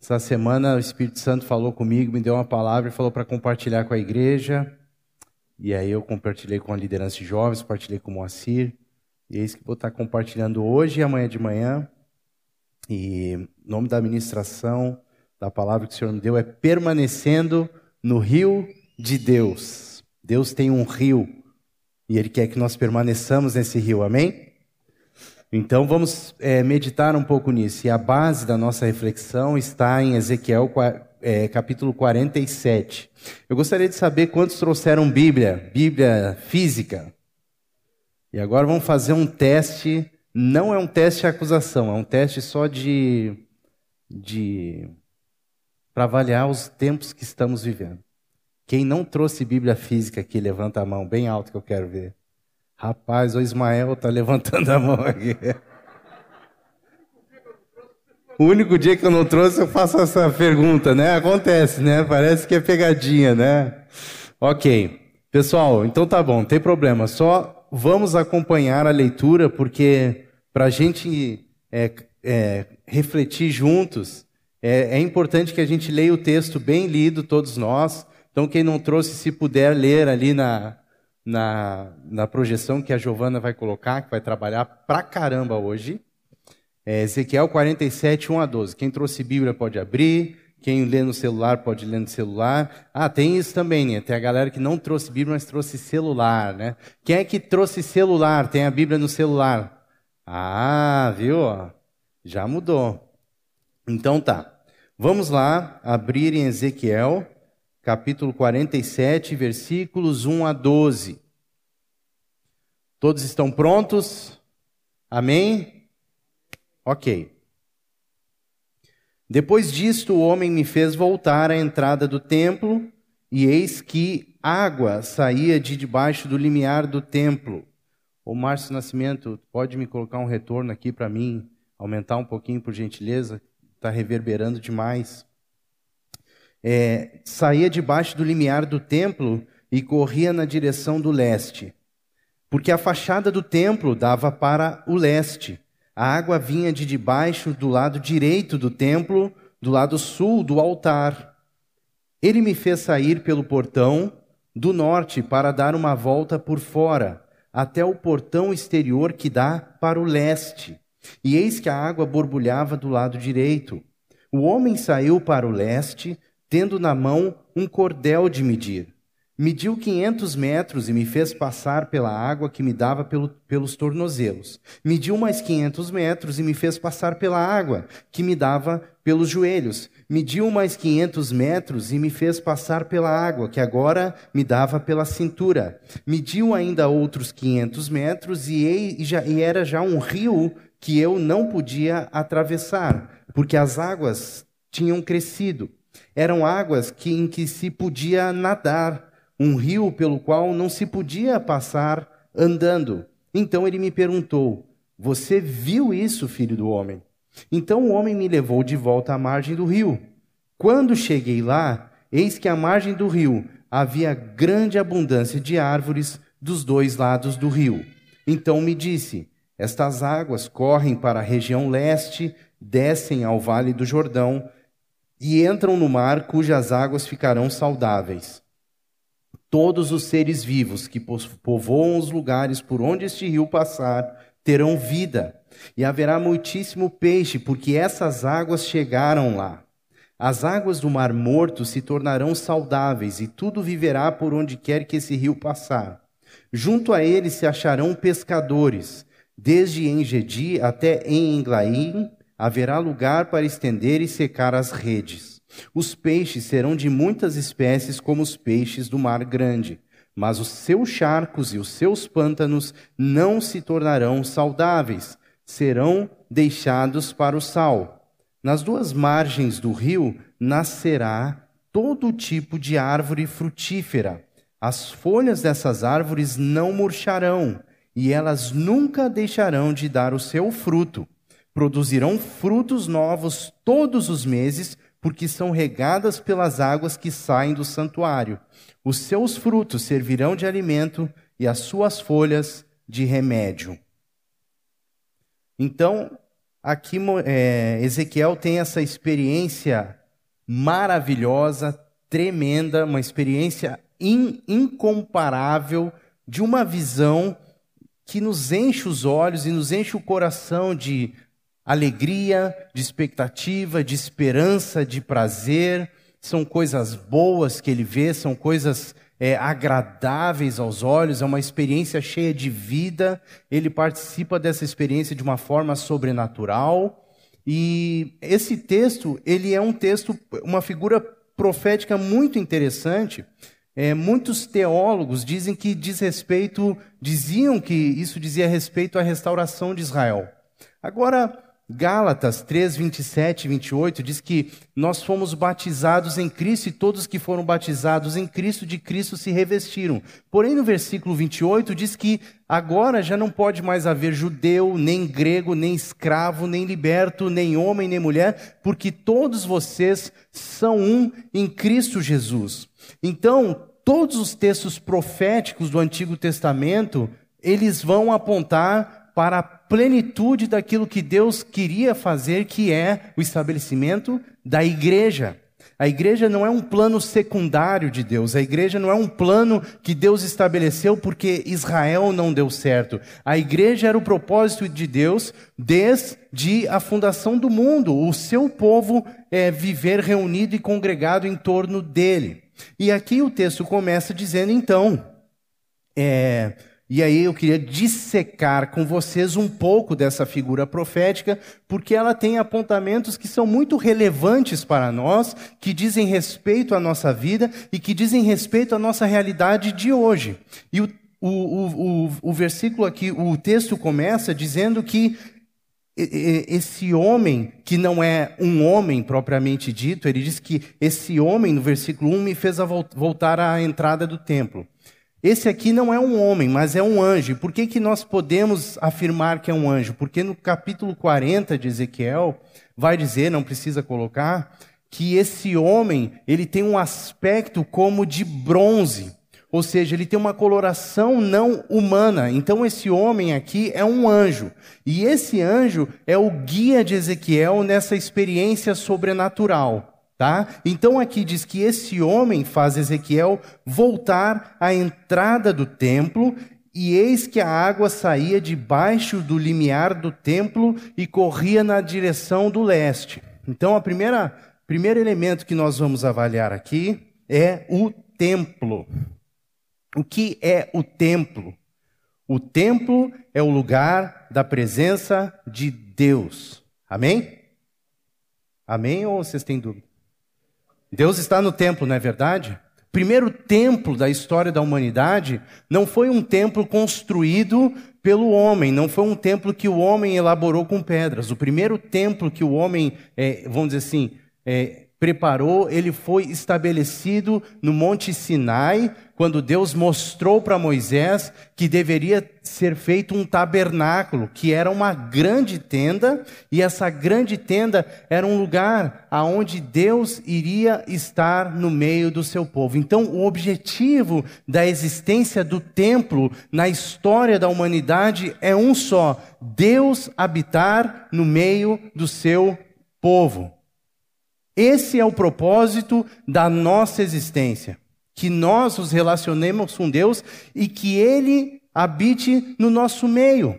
Essa semana o Espírito Santo falou comigo, me deu uma palavra e falou para compartilhar com a igreja. E aí eu compartilhei com a liderança de jovens, compartilhei com o Moacir. E é isso que vou estar compartilhando hoje e amanhã de manhã. E o nome da ministração, da palavra que o Senhor me deu é permanecendo no rio de Deus. Deus tem um rio e Ele quer que nós permaneçamos nesse rio, amém? Então vamos é, meditar um pouco nisso. E a base da nossa reflexão está em Ezequiel é, capítulo 47. Eu gostaria de saber quantos trouxeram Bíblia, Bíblia física. E agora vamos fazer um teste. Não é um teste de acusação, é um teste só de, de para avaliar os tempos que estamos vivendo. Quem não trouxe Bíblia física aqui, levanta a mão bem alto que eu quero ver. Rapaz, o Ismael está levantando a mão aqui. O único dia que eu não trouxe, eu faço essa pergunta, né? Acontece, né? Parece que é pegadinha, né? Ok. Pessoal, então tá bom, não tem problema. Só vamos acompanhar a leitura, porque para a gente é, é, refletir juntos, é, é importante que a gente leia o texto bem lido, todos nós. Então, quem não trouxe, se puder ler ali na, na, na projeção que a Giovana vai colocar, que vai trabalhar pra caramba hoje. É Ezequiel 47, 1 a 12. Quem trouxe Bíblia pode abrir. Quem lê no celular pode ler no celular. Ah, tem isso também, né? Tem a galera que não trouxe Bíblia, mas trouxe celular, né? Quem é que trouxe celular? Tem a Bíblia no celular. Ah, viu? Já mudou. Então tá. Vamos lá abrir em Ezequiel capítulo 47, versículos 1 a 12. Todos estão prontos? Amém? Ok. Depois disto, o homem me fez voltar à entrada do templo, e eis que água saía de debaixo do limiar do templo. O Márcio Nascimento, pode me colocar um retorno aqui para mim, aumentar um pouquinho, por gentileza? Está reverberando demais é, saía debaixo do limiar do templo e corria na direção do leste. Porque a fachada do templo dava para o leste. A água vinha de debaixo do lado direito do templo, do lado sul do altar. Ele me fez sair pelo portão do norte para dar uma volta por fora, até o portão exterior que dá para o leste. E eis que a água borbulhava do lado direito. O homem saiu para o leste, tendo na mão um cordel de medir. Mediu quinhentos metros e me fez passar pela água que me dava pelo, pelos tornozelos. Mediu mais quinhentos metros e me fez passar pela água que me dava pelos joelhos. Mediu mais quinhentos metros e me fez passar pela água que agora me dava pela cintura. Mediu ainda outros quinhentos metros e, e, já, e era já um rio que eu não podia atravessar, porque as águas tinham crescido. Eram águas que, em que se podia nadar, um rio pelo qual não se podia passar andando. Então ele me perguntou: Você viu isso, filho do homem? Então o homem me levou de volta à margem do rio. Quando cheguei lá, eis que à margem do rio havia grande abundância de árvores dos dois lados do rio. Então me disse: Estas águas correm para a região leste, descem ao vale do Jordão e entram no mar cujas águas ficarão saudáveis. Todos os seres vivos que povoam os lugares por onde este rio passar terão vida, e haverá muitíssimo peixe, porque essas águas chegaram lá. As águas do Mar Morto se tornarão saudáveis, e tudo viverá por onde quer que esse rio passar. Junto a ele se acharão pescadores, desde Engedi até Englaim, haverá lugar para estender e secar as redes. Os peixes serão de muitas espécies, como os peixes do mar grande, mas os seus charcos e os seus pântanos não se tornarão saudáveis, serão deixados para o sal. Nas duas margens do rio nascerá todo tipo de árvore frutífera. As folhas dessas árvores não murcharão, e elas nunca deixarão de dar o seu fruto Produzirão frutos novos todos os meses, porque são regadas pelas águas que saem do santuário. Os seus frutos servirão de alimento e as suas folhas de remédio. Então, aqui é, Ezequiel tem essa experiência maravilhosa, tremenda, uma experiência in, incomparável de uma visão que nos enche os olhos e nos enche o coração de alegria, de expectativa, de esperança, de prazer. São coisas boas que ele vê, são coisas é, agradáveis aos olhos, é uma experiência cheia de vida. Ele participa dessa experiência de uma forma sobrenatural. E esse texto, ele é um texto, uma figura profética muito interessante. É, muitos teólogos dizem que diz respeito, diziam que isso dizia respeito à restauração de Israel. Agora, Gálatas 3, 27 e 28 diz que nós fomos batizados em Cristo e todos que foram batizados em Cristo, de Cristo se revestiram. Porém, no versículo 28 diz que agora já não pode mais haver judeu, nem grego, nem escravo, nem liberto, nem homem, nem mulher, porque todos vocês são um em Cristo Jesus. Então, todos os textos proféticos do Antigo Testamento, eles vão apontar para a plenitude daquilo que Deus queria fazer, que é o estabelecimento da igreja. A igreja não é um plano secundário de Deus, a igreja não é um plano que Deus estabeleceu porque Israel não deu certo. A igreja era o propósito de Deus desde a fundação do mundo, o seu povo é, viver reunido e congregado em torno dele. E aqui o texto começa dizendo então, é, e aí eu queria dissecar com vocês um pouco dessa figura profética, porque ela tem apontamentos que são muito relevantes para nós, que dizem respeito à nossa vida e que dizem respeito à nossa realidade de hoje. E o, o, o, o versículo aqui, o texto começa dizendo que esse homem, que não é um homem propriamente dito, ele diz que esse homem, no versículo 1, me fez voltar à entrada do templo. Esse aqui não é um homem, mas é um anjo. Por que, que nós podemos afirmar que é um anjo? Porque no capítulo 40 de Ezequiel, vai dizer, não precisa colocar, que esse homem, ele tem um aspecto como de bronze. Ou seja, ele tem uma coloração não humana. Então esse homem aqui é um anjo. E esse anjo é o guia de Ezequiel nessa experiência sobrenatural. Tá? Então aqui diz que esse homem faz Ezequiel voltar à entrada do templo, e eis que a água saía debaixo do limiar do templo e corria na direção do leste. Então a primeira primeiro elemento que nós vamos avaliar aqui é o templo. O que é o templo? O templo é o lugar da presença de Deus. Amém? Amém ou vocês têm dúvida? Deus está no templo, não é verdade? Primeiro templo da história da humanidade não foi um templo construído pelo homem, não foi um templo que o homem elaborou com pedras. O primeiro templo que o homem, é, vamos dizer assim, é, preparou, ele foi estabelecido no Monte Sinai, quando Deus mostrou para Moisés que deveria ser feito um tabernáculo, que era uma grande tenda, e essa grande tenda era um lugar aonde Deus iria estar no meio do seu povo. Então, o objetivo da existência do templo na história da humanidade é um só: Deus habitar no meio do seu povo. Esse é o propósito da nossa existência. Que nós nos relacionemos com Deus e que Ele habite no nosso meio.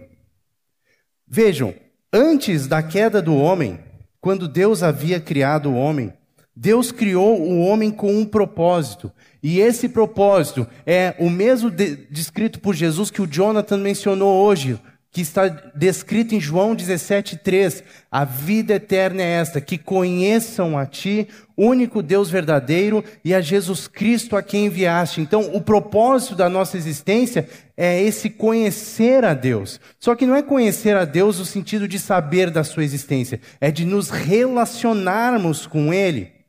Vejam, antes da queda do homem, quando Deus havia criado o homem, Deus criou o homem com um propósito. E esse propósito é o mesmo de, descrito por Jesus que o Jonathan mencionou hoje, que está descrito em João 17,3. A vida eterna é esta, que conheçam a Ti, único Deus verdadeiro, e a Jesus Cristo a quem enviaste. Então, o propósito da nossa existência é esse conhecer a Deus. Só que não é conhecer a Deus no sentido de saber da sua existência, é de nos relacionarmos com Ele.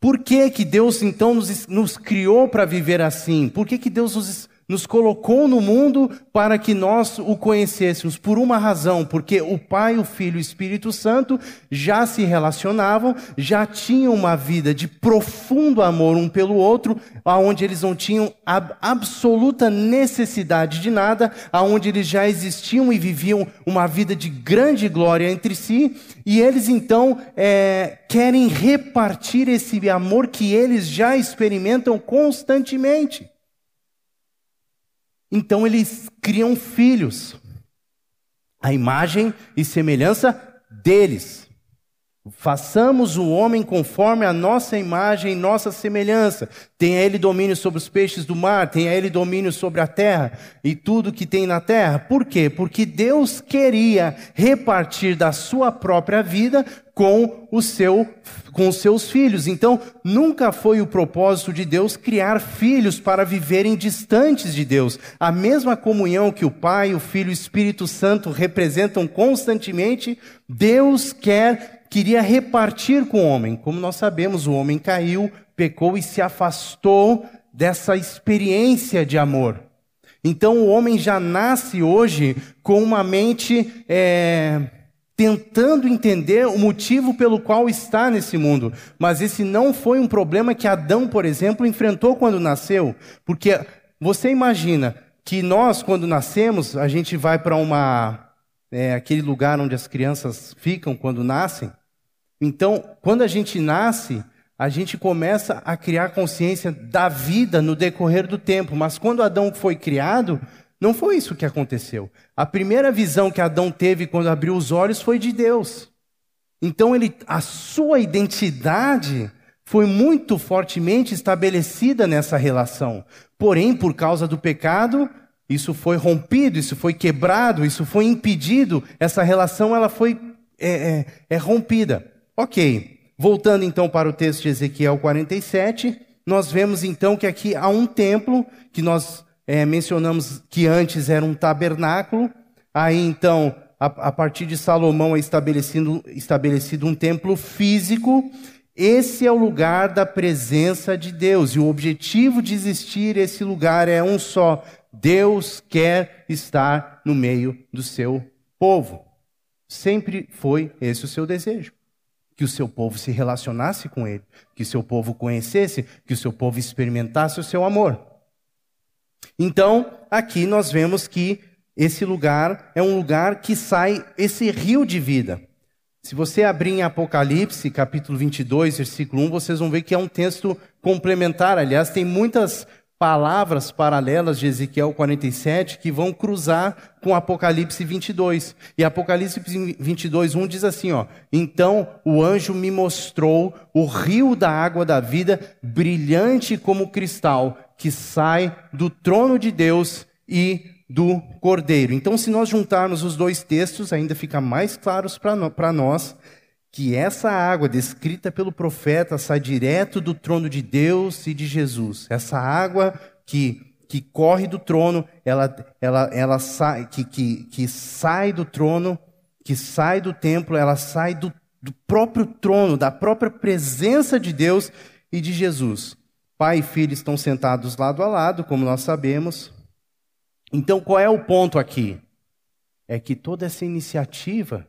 Por que, que Deus então nos, nos criou para viver assim? Por que, que Deus nos nos colocou no mundo para que nós o conhecêssemos por uma razão, porque o Pai, o Filho e o Espírito Santo já se relacionavam, já tinham uma vida de profundo amor um pelo outro, aonde eles não tinham ab absoluta necessidade de nada, aonde eles já existiam e viviam uma vida de grande glória entre si, e eles então é, querem repartir esse amor que eles já experimentam constantemente. Então eles criam filhos, a imagem e semelhança deles. Façamos o homem conforme a nossa imagem e nossa semelhança. Tenha ele domínio sobre os peixes do mar, tenha ele domínio sobre a terra e tudo que tem na terra. Por quê? Porque Deus queria repartir da sua própria vida com o seu com os seus filhos. Então, nunca foi o propósito de Deus criar filhos para viverem distantes de Deus. A mesma comunhão que o Pai, o Filho e o Espírito Santo representam constantemente, Deus quer queria repartir com o homem. Como nós sabemos, o homem caiu, pecou e se afastou dessa experiência de amor. Então o homem já nasce hoje com uma mente é, tentando entender o motivo pelo qual está nesse mundo. Mas esse não foi um problema que Adão, por exemplo, enfrentou quando nasceu. Porque você imagina que nós, quando nascemos, a gente vai para uma. É, aquele lugar onde as crianças ficam quando nascem. Então, quando a gente nasce, a gente começa a criar consciência da vida no decorrer do tempo. Mas quando Adão foi criado, não foi isso que aconteceu. A primeira visão que Adão teve quando abriu os olhos foi de Deus. Então ele, a sua identidade foi muito fortemente estabelecida nessa relação. Porém, por causa do pecado, isso foi rompido, isso foi quebrado, isso foi impedido. Essa relação ela foi é, é, é rompida. Ok. Voltando então para o texto de Ezequiel 47, nós vemos então que aqui há um templo que nós é, mencionamos que antes era um tabernáculo, aí então, a, a partir de Salomão é estabelecido, estabelecido um templo físico. Esse é o lugar da presença de Deus, e o objetivo de existir esse lugar é um só: Deus quer estar no meio do seu povo. Sempre foi esse o seu desejo que o seu povo se relacionasse com ele, que o seu povo conhecesse, que o seu povo experimentasse o seu amor. Então, aqui nós vemos que esse lugar é um lugar que sai esse rio de vida. Se você abrir em Apocalipse, capítulo 22, versículo 1, vocês vão ver que é um texto complementar. Aliás, tem muitas palavras paralelas de Ezequiel 47 que vão cruzar com Apocalipse 22. E Apocalipse 22, 1 diz assim, ó: "Então o anjo me mostrou o rio da água da vida, brilhante como cristal, que sai do trono de Deus e do Cordeiro". Então, se nós juntarmos os dois textos, ainda fica mais claros para nós que essa água descrita pelo profeta sai direto do trono de Deus e de Jesus. Essa água que, que corre do trono, ela, ela, ela sai, que, que, que sai do trono, que sai do templo, ela sai do, do próprio trono, da própria presença de Deus e de Jesus. Pai e filho estão sentados lado a lado, como nós sabemos. Então, qual é o ponto aqui? É que toda essa iniciativa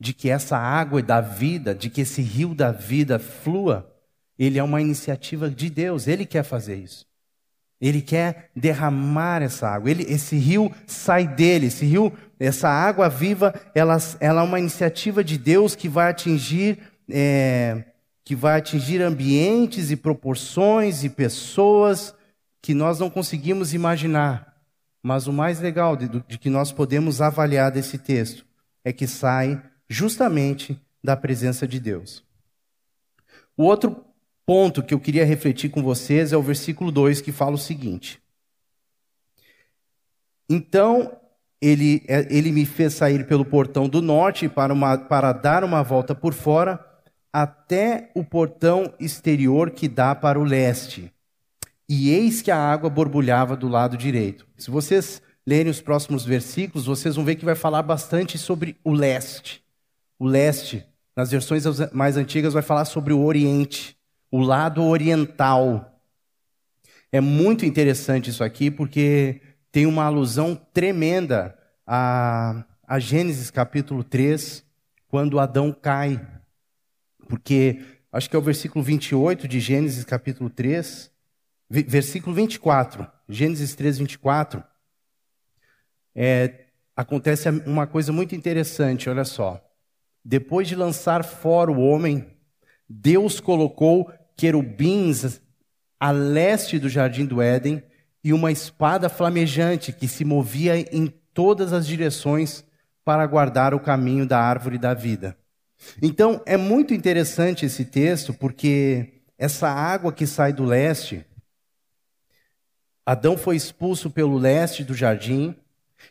de que essa água da vida, de que esse rio da vida flua, ele é uma iniciativa de Deus, ele quer fazer isso. Ele quer derramar essa água. Ele, esse rio sai dele. Esse rio, essa água viva, ela, ela é uma iniciativa de Deus que vai atingir, é, que vai atingir ambientes e proporções e pessoas que nós não conseguimos imaginar. Mas o mais legal de, de que nós podemos avaliar desse texto é que sai justamente da presença de Deus. O outro ponto que eu queria refletir com vocês é o versículo 2 que fala o seguinte: Então ele, é, ele me fez sair pelo portão do norte para, uma, para dar uma volta por fora até o portão exterior que dá para o leste. E eis que a água borbulhava do lado direito. Se vocês lerem os próximos versículos, vocês vão ver que vai falar bastante sobre o leste o leste. Nas versões mais antigas vai falar sobre o oriente, o lado oriental. É muito interessante isso aqui, porque tem uma alusão tremenda a, a Gênesis capítulo 3, quando Adão cai. Porque, acho que é o versículo 28 de Gênesis capítulo 3, versículo 24, Gênesis 3, 24. É, acontece uma coisa muito interessante, olha só. Depois de lançar fora o homem, Deus colocou querubins a leste do jardim do Éden e uma espada flamejante que se movia em todas as direções para guardar o caminho da árvore da vida. Então, é muito interessante esse texto porque essa água que sai do leste, Adão foi expulso pelo leste do jardim,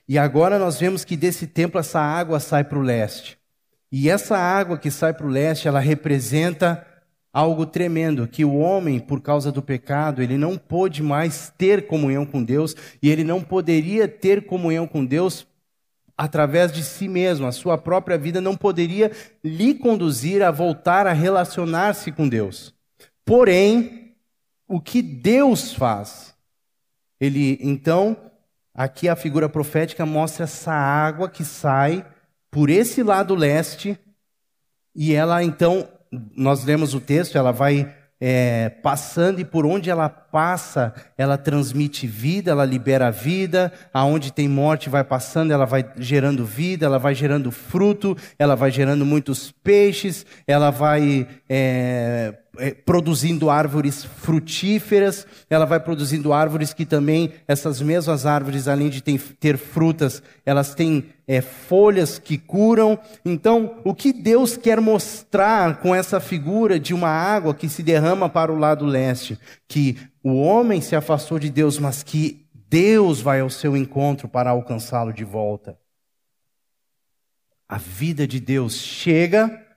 e agora nós vemos que desse templo essa água sai para o leste. E essa água que sai para o leste, ela representa algo tremendo, que o homem, por causa do pecado, ele não pôde mais ter comunhão com Deus, e ele não poderia ter comunhão com Deus através de si mesmo. A sua própria vida não poderia lhe conduzir a voltar a relacionar-se com Deus. Porém, o que Deus faz? Ele, então, aqui a figura profética mostra essa água que sai por esse lado leste, e ela então nós lemos o texto, ela vai é, passando e por onde ela passa, ela transmite vida, ela libera vida. Aonde tem morte, vai passando, ela vai gerando vida, ela vai gerando fruto, ela vai gerando muitos peixes, ela vai é, produzindo árvores frutíferas, ela vai produzindo árvores que também, essas mesmas árvores, além de ter, ter frutas, elas têm é, folhas que curam. Então, o que Deus quer mostrar com essa figura de uma água que se derrama para o lado leste? Que o homem se afastou de Deus, mas que Deus vai ao seu encontro para alcançá-lo de volta. A vida de Deus chega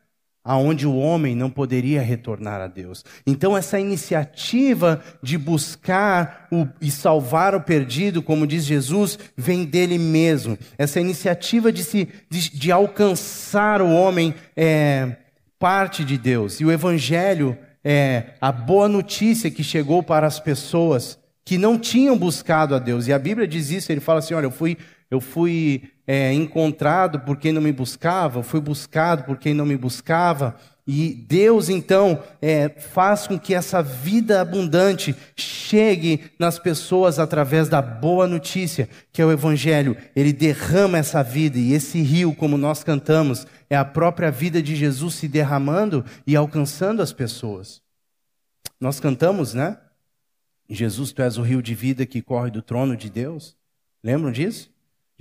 aonde o homem não poderia retornar a Deus. Então essa iniciativa de buscar o, e salvar o perdido, como diz Jesus, vem dele mesmo. Essa iniciativa de, se, de, de alcançar o homem é parte de Deus. E o Evangelho é a boa notícia que chegou para as pessoas que não tinham buscado a Deus. E a Bíblia diz isso, ele fala assim, olha, eu fui eu fui é, encontrado por quem não me buscava, fui buscado por quem não me buscava. E Deus, então, é, faz com que essa vida abundante chegue nas pessoas através da boa notícia, que é o Evangelho. Ele derrama essa vida, e esse rio, como nós cantamos, é a própria vida de Jesus se derramando e alcançando as pessoas. Nós cantamos, né? Jesus, tu és o rio de vida que corre do trono de Deus. Lembram disso?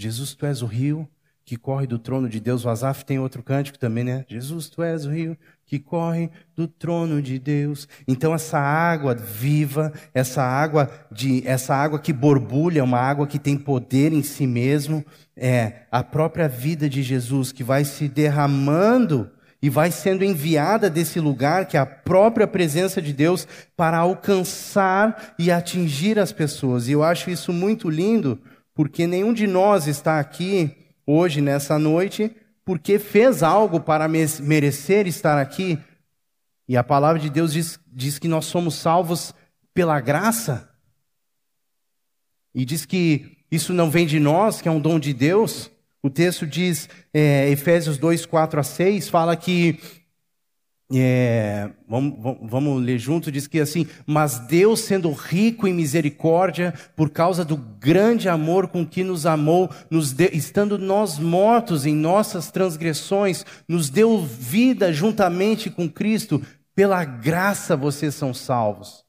Jesus, tu és o rio que corre do trono de Deus. O Asaf tem outro cântico também, né? Jesus, tu és o rio que corre do trono de Deus. Então essa água viva, essa água de essa água que borbulha, uma água que tem poder em si mesmo, é a própria vida de Jesus que vai se derramando e vai sendo enviada desse lugar, que é a própria presença de Deus, para alcançar e atingir as pessoas. E eu acho isso muito lindo, porque nenhum de nós está aqui hoje, nessa noite, porque fez algo para merecer estar aqui. E a palavra de Deus diz, diz que nós somos salvos pela graça. E diz que isso não vem de nós, que é um dom de Deus. O texto diz, é, Efésios 2, 4 a 6, fala que é, vamos, vamos, ler junto, diz que assim, mas Deus sendo rico em misericórdia, por causa do grande amor com que nos amou, nos de, estando nós mortos em nossas transgressões, nos deu vida juntamente com Cristo, pela graça vocês são salvos.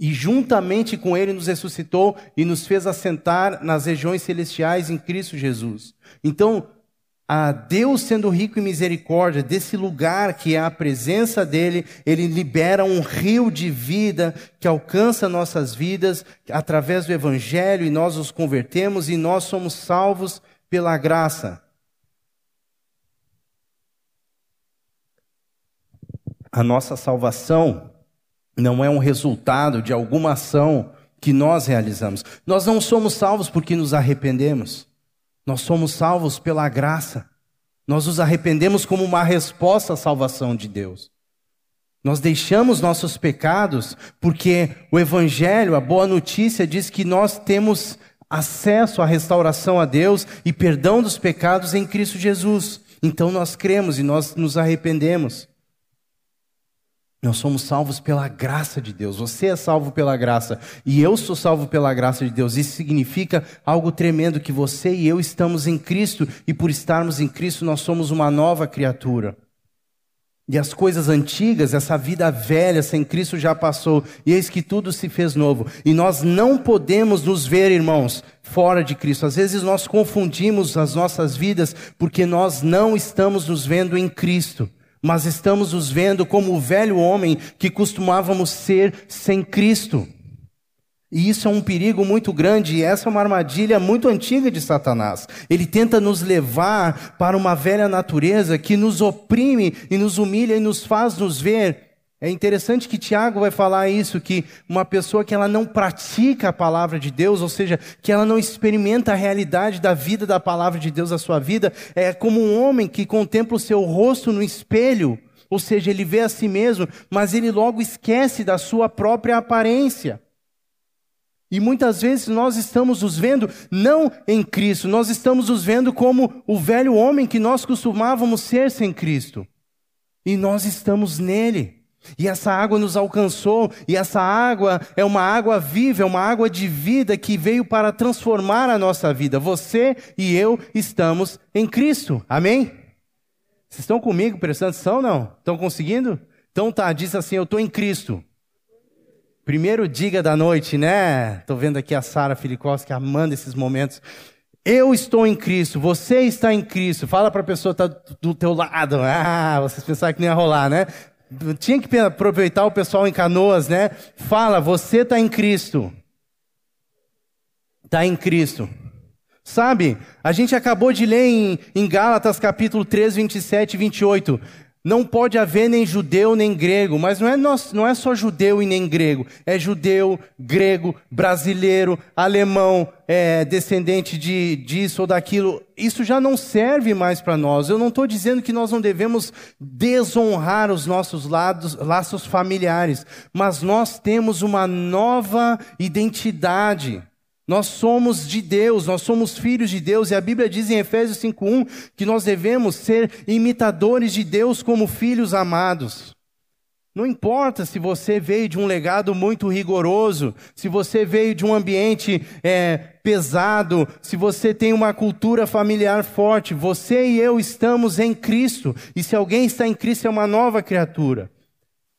E juntamente com Ele nos ressuscitou e nos fez assentar nas regiões celestiais em Cristo Jesus. Então, a Deus sendo rico em misericórdia, desse lugar que é a presença dele, ele libera um rio de vida que alcança nossas vidas através do evangelho e nós os convertemos e nós somos salvos pela graça. A nossa salvação não é um resultado de alguma ação que nós realizamos. Nós não somos salvos porque nos arrependemos. Nós somos salvos pela graça. Nós nos arrependemos como uma resposta à salvação de Deus. Nós deixamos nossos pecados porque o Evangelho, a boa notícia, diz que nós temos acesso à restauração a Deus e perdão dos pecados em Cristo Jesus. Então nós cremos e nós nos arrependemos. Nós somos salvos pela graça de Deus. Você é salvo pela graça e eu sou salvo pela graça de Deus. Isso significa algo tremendo que você e eu estamos em Cristo e por estarmos em Cristo nós somos uma nova criatura. E as coisas antigas, essa vida velha sem Cristo já passou, e eis que tudo se fez novo. E nós não podemos nos ver, irmãos, fora de Cristo. Às vezes nós confundimos as nossas vidas porque nós não estamos nos vendo em Cristo, mas estamos nos vendo como o velho homem que costumávamos ser sem Cristo. E isso é um perigo muito grande, e essa é uma armadilha muito antiga de Satanás. Ele tenta nos levar para uma velha natureza que nos oprime e nos humilha e nos faz nos ver. É interessante que Tiago vai falar isso, que uma pessoa que ela não pratica a palavra de Deus, ou seja, que ela não experimenta a realidade da vida da palavra de Deus na sua vida, é como um homem que contempla o seu rosto no espelho, ou seja, ele vê a si mesmo, mas ele logo esquece da sua própria aparência. E muitas vezes nós estamos nos vendo não em Cristo, nós estamos nos vendo como o velho homem que nós costumávamos ser sem Cristo. E nós estamos nele. E essa água nos alcançou, e essa água é uma água viva, é uma água de vida que veio para transformar a nossa vida. Você e eu estamos em Cristo. Amém? Vocês estão comigo prestando atenção não? Estão conseguindo? Então tá, diz assim: Eu estou em Cristo. Primeiro diga da noite, né? Estou vendo aqui a Sara Filikowski amando esses momentos. Eu estou em Cristo, você está em Cristo. Fala para a pessoa que está do teu lado. Ah, vocês pensaram que não ia rolar, né? Tinha que aproveitar o pessoal em canoas, né? Fala, você está em Cristo. Está em Cristo. Sabe, a gente acabou de ler em, em Gálatas capítulo 3, 27 e 28. Não pode haver nem judeu nem grego, mas não é, não é só judeu e nem grego, é judeu, grego, brasileiro, alemão, é, descendente de disso ou daquilo. Isso já não serve mais para nós. Eu não estou dizendo que nós não devemos desonrar os nossos lados, laços familiares, mas nós temos uma nova identidade. Nós somos de Deus, nós somos filhos de Deus, e a Bíblia diz em Efésios 5:1 que nós devemos ser imitadores de Deus como filhos amados. Não importa se você veio de um legado muito rigoroso, se você veio de um ambiente é, pesado, se você tem uma cultura familiar forte, você e eu estamos em Cristo, e se alguém está em Cristo é uma nova criatura.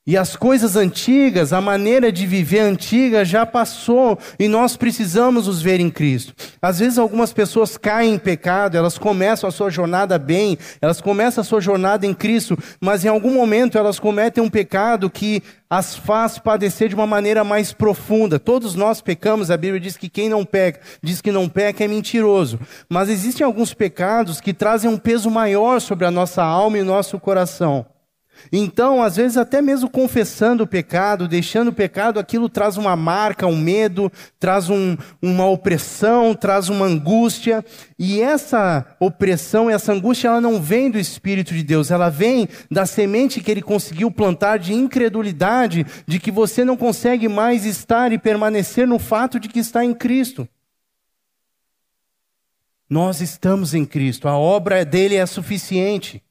E as coisas antigas, a maneira de viver antiga já passou e nós precisamos nos ver em Cristo. Às vezes algumas pessoas caem em pecado, elas começam a sua jornada bem, elas começam a sua jornada em Cristo, mas em algum momento elas cometem um pecado que as faz padecer de uma maneira mais profunda. Todos nós pecamos, a Bíblia diz que quem não peca, diz que não peca é mentiroso. Mas existem alguns pecados que trazem um peso maior sobre a nossa alma e nosso coração. Então, às vezes, até mesmo confessando o pecado, deixando o pecado, aquilo traz uma marca, um medo, traz um, uma opressão, traz uma angústia. E essa opressão, essa angústia, ela não vem do Espírito de Deus, ela vem da semente que ele conseguiu plantar de incredulidade, de que você não consegue mais estar e permanecer no fato de que está em Cristo. Nós estamos em Cristo, a obra dele é suficiente.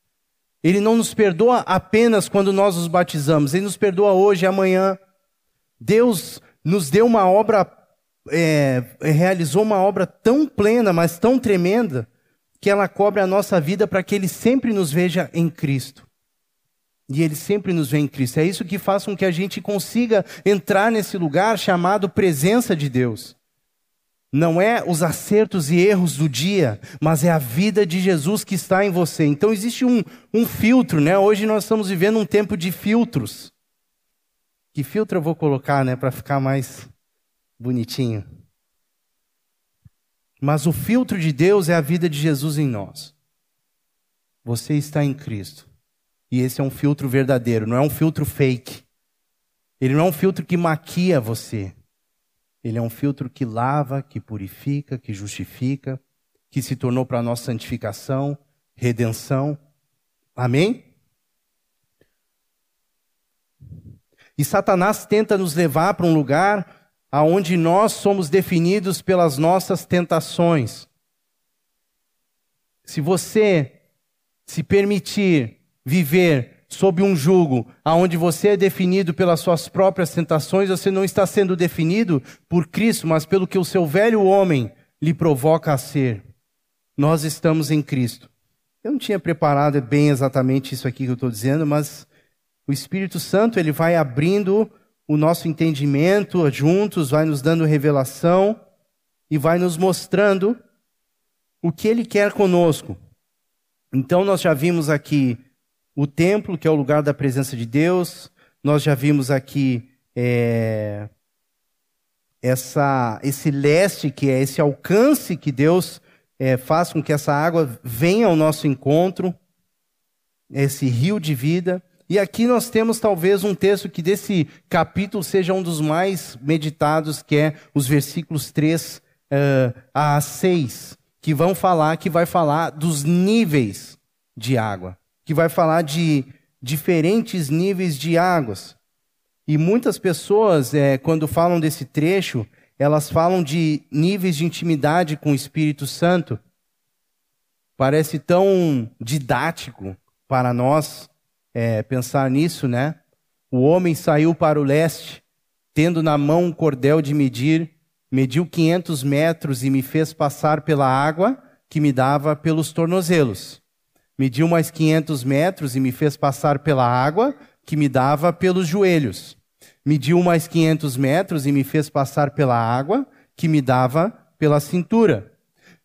Ele não nos perdoa apenas quando nós nos batizamos, ele nos perdoa hoje amanhã. Deus nos deu uma obra, é, realizou uma obra tão plena, mas tão tremenda, que ela cobre a nossa vida para que Ele sempre nos veja em Cristo. E Ele sempre nos vê em Cristo. É isso que faz com que a gente consiga entrar nesse lugar chamado presença de Deus. Não é os acertos e erros do dia, mas é a vida de Jesus que está em você. Então existe um, um filtro, né? Hoje nós estamos vivendo um tempo de filtros. Que filtro eu vou colocar, né, para ficar mais bonitinho? Mas o filtro de Deus é a vida de Jesus em nós. Você está em Cristo. E esse é um filtro verdadeiro, não é um filtro fake. Ele não é um filtro que maquia você. Ele é um filtro que lava, que purifica, que justifica, que se tornou para nossa santificação, redenção. Amém? E Satanás tenta nos levar para um lugar aonde nós somos definidos pelas nossas tentações. Se você se permitir viver sob um jugo aonde você é definido pelas suas próprias tentações, você não está sendo definido por Cristo, mas pelo que o seu velho homem lhe provoca a ser. Nós estamos em Cristo. Eu não tinha preparado bem exatamente isso aqui que eu estou dizendo, mas o Espírito Santo ele vai abrindo o nosso entendimento juntos, vai nos dando revelação e vai nos mostrando o que Ele quer conosco. Então, nós já vimos aqui o templo, que é o lugar da presença de Deus, nós já vimos aqui é, essa, esse leste, que é esse alcance que Deus é, faz com que essa água venha ao nosso encontro, esse rio de vida. E aqui nós temos talvez um texto que desse capítulo seja um dos mais meditados, que é os versículos 3 uh, a 6, que vão falar, que vai falar dos níveis de água, que vai falar de diferentes níveis de águas. E muitas pessoas, é, quando falam desse trecho, elas falam de níveis de intimidade com o Espírito Santo. Parece tão didático para nós é, pensar nisso, né? O homem saiu para o leste, tendo na mão um cordel de medir, mediu 500 metros e me fez passar pela água que me dava pelos tornozelos. Mediu mais 500 metros e me fez passar pela água que me dava pelos joelhos. Mediu mais 500 metros e me fez passar pela água que me dava pela cintura.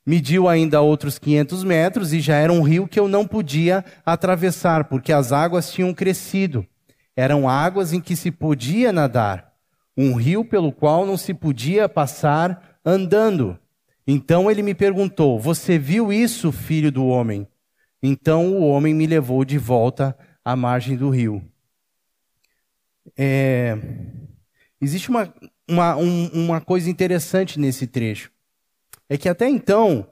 Mediu ainda outros 500 metros e já era um rio que eu não podia atravessar, porque as águas tinham crescido. Eram águas em que se podia nadar, um rio pelo qual não se podia passar andando. Então ele me perguntou: Você viu isso, filho do homem? Então o homem me levou de volta à margem do rio. É... Existe uma, uma, um, uma coisa interessante nesse trecho é que até então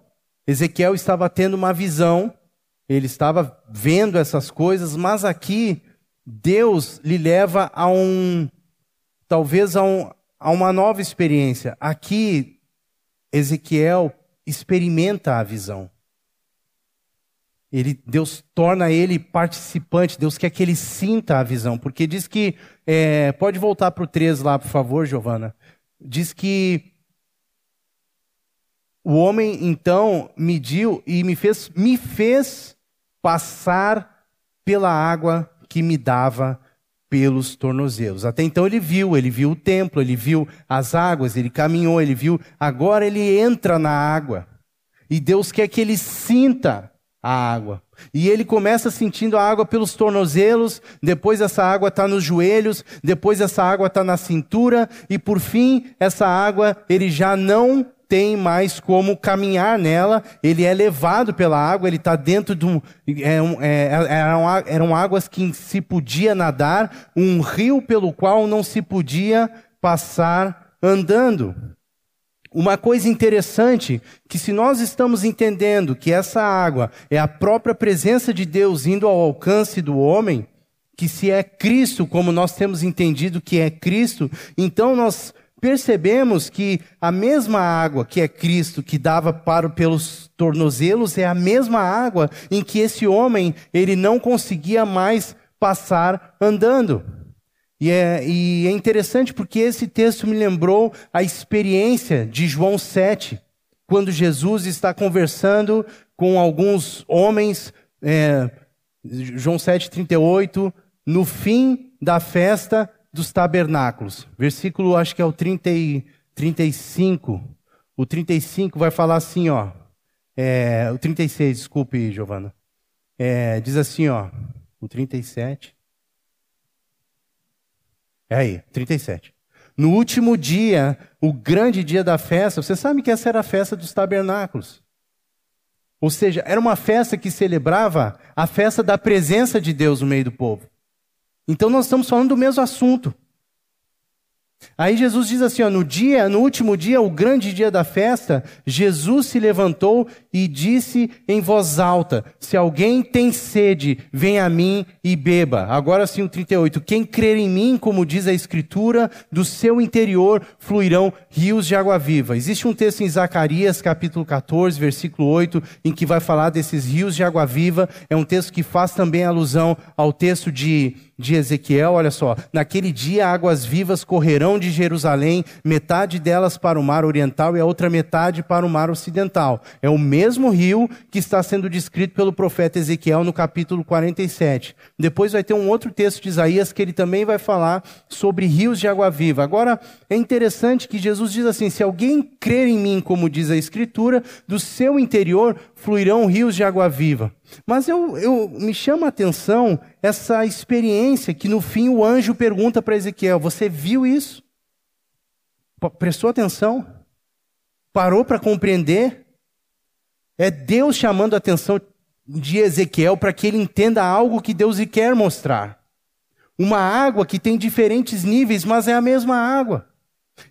Ezequiel estava tendo uma visão, ele estava vendo essas coisas, mas aqui Deus lhe leva a um, talvez a, um, a uma nova experiência. Aqui Ezequiel experimenta a visão. Ele, Deus torna ele participante, Deus quer que ele sinta a visão, porque diz que, é, pode voltar para o 3 lá, por favor, Giovana. Diz que o homem então mediu e me fez, me fez passar pela água que me dava pelos tornozelos. Até então ele viu, ele viu o templo, ele viu as águas, ele caminhou, ele viu. Agora ele entra na água. E Deus quer que ele sinta a água. E ele começa sentindo a água pelos tornozelos, depois essa água está nos joelhos, depois essa água está na cintura, e por fim, essa água ele já não tem mais como caminhar nela, ele é levado pela água, ele está dentro de um. É, é, eram, eram águas que se podia nadar, um rio pelo qual não se podia passar andando. Uma coisa interessante, que se nós estamos entendendo que essa água é a própria presença de Deus indo ao alcance do homem, que se é Cristo, como nós temos entendido que é Cristo, então nós percebemos que a mesma água que é Cristo que dava para pelos tornozelos é a mesma água em que esse homem ele não conseguia mais passar andando. E é, e é interessante porque esse texto me lembrou a experiência de João 7, quando Jesus está conversando com alguns homens, é, João 7,38, no fim da festa, dos tabernáculos. Versículo, acho que é o 30 e, 35. O 35 vai falar assim, ó. É, o 36, desculpe, Giovana. É, diz assim, ó. O 37. É aí, 37. No último dia, o grande dia da festa, você sabe que essa era a festa dos tabernáculos. Ou seja, era uma festa que celebrava a festa da presença de Deus no meio do povo. Então nós estamos falando do mesmo assunto. Aí Jesus diz assim: ó, no dia, no último dia, o grande dia da festa, Jesus se levantou e disse em voz alta: Se alguém tem sede, venha a mim e beba. Agora sim, o 38. Quem crer em mim, como diz a Escritura, do seu interior fluirão rios de água viva. Existe um texto em Zacarias, capítulo 14, versículo 8, em que vai falar desses rios de água viva. É um texto que faz também alusão ao texto de de Ezequiel, olha só, naquele dia águas vivas correrão de Jerusalém, metade delas para o mar oriental e a outra metade para o mar ocidental. É o mesmo rio que está sendo descrito pelo profeta Ezequiel no capítulo 47. Depois vai ter um outro texto de Isaías que ele também vai falar sobre rios de água viva. Agora, é interessante que Jesus diz assim: se alguém crer em mim, como diz a Escritura, do seu interior fluirão rios de água viva. Mas eu, eu me chama a atenção essa experiência que no fim o anjo pergunta para Ezequiel: Você viu isso? Prestou atenção? Parou para compreender? É Deus chamando a atenção de Ezequiel para que ele entenda algo que Deus lhe quer mostrar. Uma água que tem diferentes níveis, mas é a mesma água.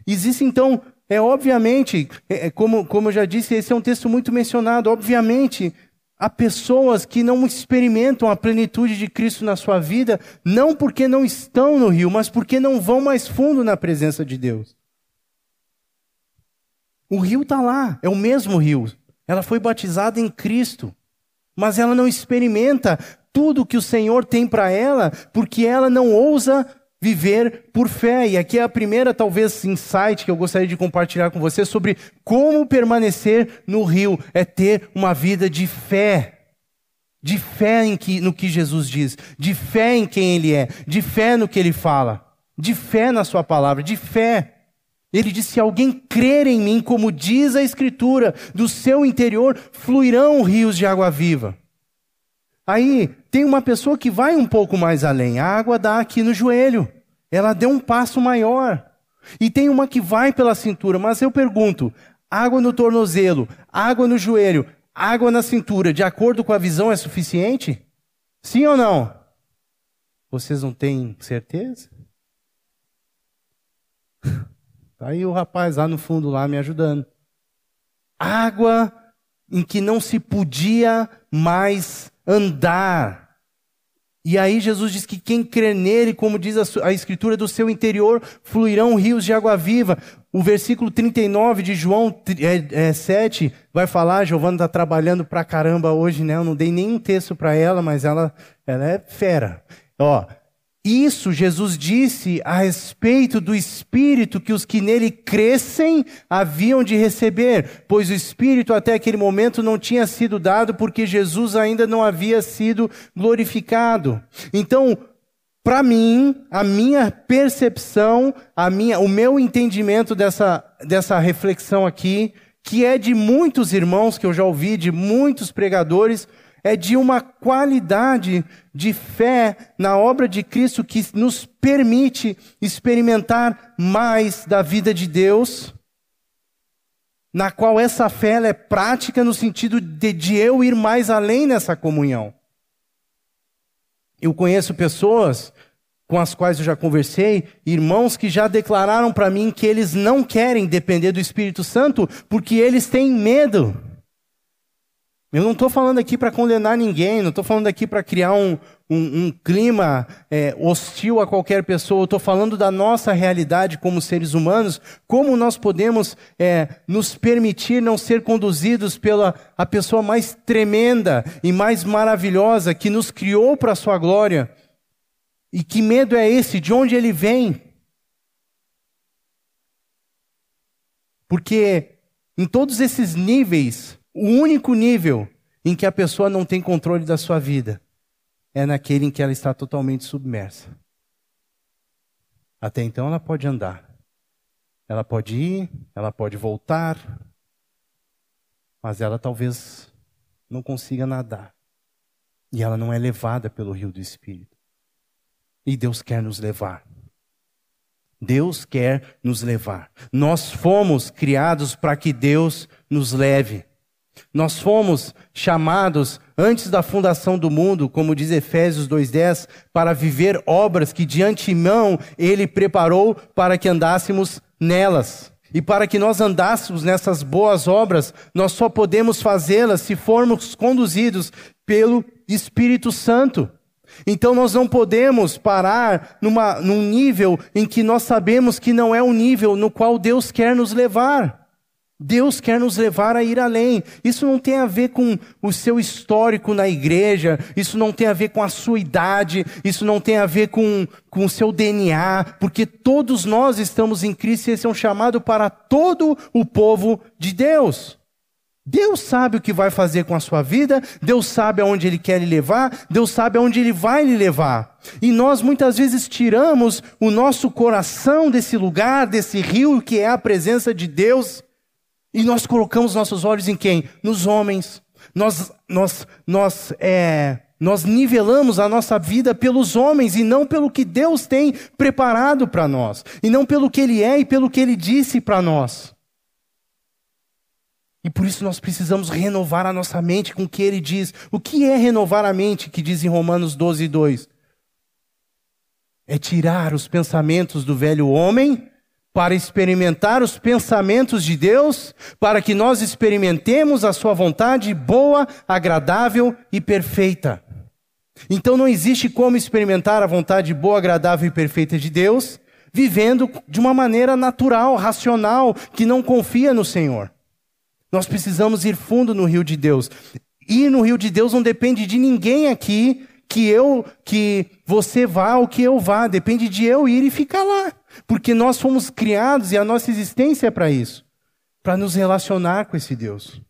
Existe então é obviamente, é, é, como, como eu já disse, esse é um texto muito mencionado. Obviamente, há pessoas que não experimentam a plenitude de Cristo na sua vida, não porque não estão no rio, mas porque não vão mais fundo na presença de Deus. O rio está lá, é o mesmo rio. Ela foi batizada em Cristo, mas ela não experimenta tudo que o Senhor tem para ela, porque ela não ousa viver por fé. E aqui é a primeira, talvez, insight que eu gostaria de compartilhar com você sobre como permanecer no rio. É ter uma vida de fé. De fé em que, no que Jesus diz, de fé em quem Ele é, de fé no que Ele fala, de fé na Sua palavra, de fé. Ele disse: Se alguém crer em mim, como diz a Escritura, do seu interior fluirão rios de água viva. Aí tem uma pessoa que vai um pouco mais além. A água dá aqui no joelho. Ela deu um passo maior. E tem uma que vai pela cintura, mas eu pergunto: água no tornozelo, água no joelho, água na cintura, de acordo com a visão, é suficiente? Sim ou não? Vocês não têm certeza? Tá aí o rapaz lá no fundo lá me ajudando. Água em que não se podia mais andar. E aí Jesus diz que quem crê nele, como diz a, escritura, do seu interior fluirão rios de água viva. O versículo 39 de João é, é, 7 vai falar, Giovana está trabalhando pra caramba hoje, né? Eu não dei nenhum texto para ela, mas ela, ela é fera. Ó, isso Jesus disse a respeito do Espírito que os que nele crescem haviam de receber, pois o Espírito até aquele momento não tinha sido dado porque Jesus ainda não havia sido glorificado. Então, para mim, a minha percepção, a minha, o meu entendimento dessa, dessa reflexão aqui, que é de muitos irmãos que eu já ouvi, de muitos pregadores, é de uma qualidade de fé na obra de Cristo que nos permite experimentar mais da vida de Deus, na qual essa fé é prática no sentido de, de eu ir mais além nessa comunhão. Eu conheço pessoas com as quais eu já conversei, irmãos que já declararam para mim que eles não querem depender do Espírito Santo porque eles têm medo. Eu não estou falando aqui para condenar ninguém, não estou falando aqui para criar um, um, um clima é, hostil a qualquer pessoa, estou falando da nossa realidade como seres humanos, como nós podemos é, nos permitir não ser conduzidos pela a pessoa mais tremenda e mais maravilhosa que nos criou para a sua glória. E que medo é esse? De onde ele vem? Porque em todos esses níveis, o único nível em que a pessoa não tem controle da sua vida é naquele em que ela está totalmente submersa. Até então ela pode andar. Ela pode ir, ela pode voltar, mas ela talvez não consiga nadar. E ela não é levada pelo rio do Espírito. E Deus quer nos levar. Deus quer nos levar. Nós fomos criados para que Deus nos leve. Nós fomos chamados antes da fundação do mundo, como diz Efésios 2:10, para viver obras que de antemão ele preparou para que andássemos nelas. E para que nós andássemos nessas boas obras, nós só podemos fazê-las se formos conduzidos pelo Espírito Santo. Então nós não podemos parar numa, num nível em que nós sabemos que não é o nível no qual Deus quer nos levar. Deus quer nos levar a ir além. Isso não tem a ver com o seu histórico na igreja, isso não tem a ver com a sua idade, isso não tem a ver com, com o seu DNA, porque todos nós estamos em Cristo e esse é um chamado para todo o povo de Deus. Deus sabe o que vai fazer com a sua vida, Deus sabe aonde Ele quer lhe levar, Deus sabe aonde Ele vai lhe levar. E nós muitas vezes tiramos o nosso coração desse lugar, desse rio que é a presença de Deus, e nós colocamos nossos olhos em quem? Nos homens. Nós, nós, nós, é, nós nivelamos a nossa vida pelos homens e não pelo que Deus tem preparado para nós, e não pelo que Ele é e pelo que Ele disse para nós. E por isso nós precisamos renovar a nossa mente com o que ele diz. O que é renovar a mente, que diz em Romanos 12, 2? É tirar os pensamentos do velho homem para experimentar os pensamentos de Deus, para que nós experimentemos a sua vontade boa, agradável e perfeita. Então não existe como experimentar a vontade boa, agradável e perfeita de Deus vivendo de uma maneira natural, racional, que não confia no Senhor. Nós precisamos ir fundo no rio de Deus. Ir no rio de Deus não depende de ninguém aqui que eu, que você vá ou que eu vá, depende de eu ir e ficar lá. Porque nós fomos criados e a nossa existência é para isso, para nos relacionar com esse Deus.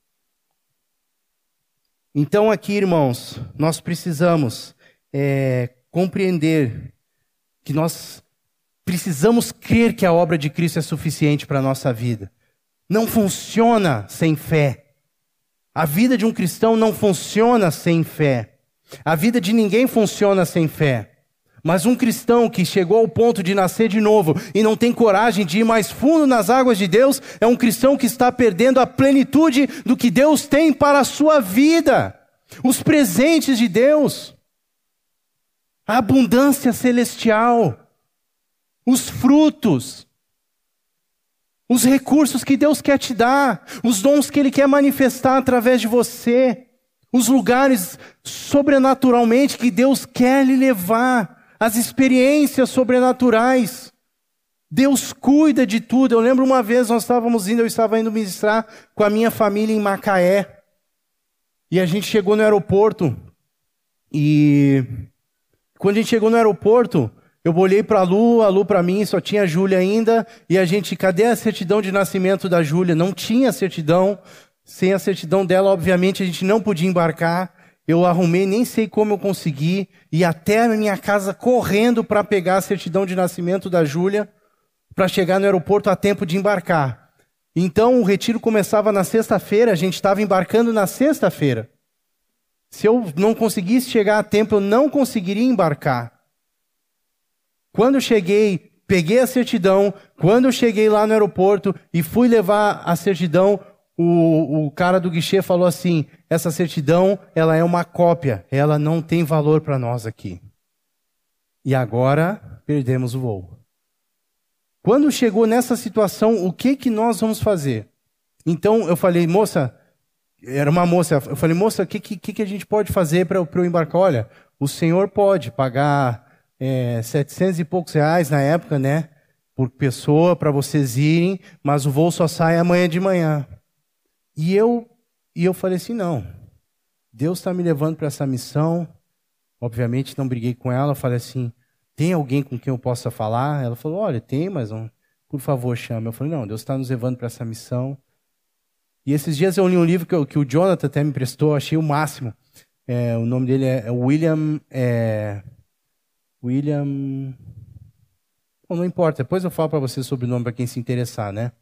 Então, aqui, irmãos, nós precisamos é, compreender que nós precisamos crer que a obra de Cristo é suficiente para a nossa vida não funciona sem fé. A vida de um cristão não funciona sem fé. A vida de ninguém funciona sem fé. Mas um cristão que chegou ao ponto de nascer de novo e não tem coragem de ir mais fundo nas águas de Deus, é um cristão que está perdendo a plenitude do que Deus tem para a sua vida. Os presentes de Deus. A abundância celestial. Os frutos os recursos que Deus quer te dar, os dons que Ele quer manifestar através de você, os lugares sobrenaturalmente que Deus quer lhe levar, as experiências sobrenaturais. Deus cuida de tudo. Eu lembro uma vez nós estávamos indo, eu estava indo ministrar com a minha família em Macaé. E a gente chegou no aeroporto. E quando a gente chegou no aeroporto, eu olhei para a Lu, a Lu para mim, só tinha a Júlia ainda, e a gente, cadê a certidão de nascimento da Júlia? Não tinha certidão. Sem a certidão dela, obviamente, a gente não podia embarcar. Eu arrumei, nem sei como eu consegui, e até a minha casa correndo para pegar a certidão de nascimento da Júlia, para chegar no aeroporto a tempo de embarcar. Então, o retiro começava na sexta-feira, a gente estava embarcando na sexta-feira. Se eu não conseguisse chegar a tempo, eu não conseguiria embarcar. Quando cheguei, peguei a certidão, quando eu cheguei lá no aeroporto e fui levar a certidão, o, o cara do guichê falou assim: essa certidão, ela é uma cópia, ela não tem valor para nós aqui. E agora perdemos o voo. Quando chegou nessa situação, o que que nós vamos fazer? Então eu falei, moça, era uma moça, eu falei, moça, o que, que, que a gente pode fazer para eu embarcar? Olha, o senhor pode pagar é, 700 e poucos reais na época, né? Por pessoa, para vocês irem, mas o voo só sai amanhã de manhã. E eu, e eu falei assim: não, Deus está me levando para essa missão. Obviamente não briguei com ela, falei assim: tem alguém com quem eu possa falar? Ela falou: olha, tem, mas não, por favor, chame. Eu falei: não, Deus está nos levando para essa missão. E esses dias eu li um livro que, eu, que o Jonathan até me prestou, achei o máximo. É, o nome dele é, é William. É, William. Bom, não importa, depois eu falo para você sobre o nome para quem se interessar, né?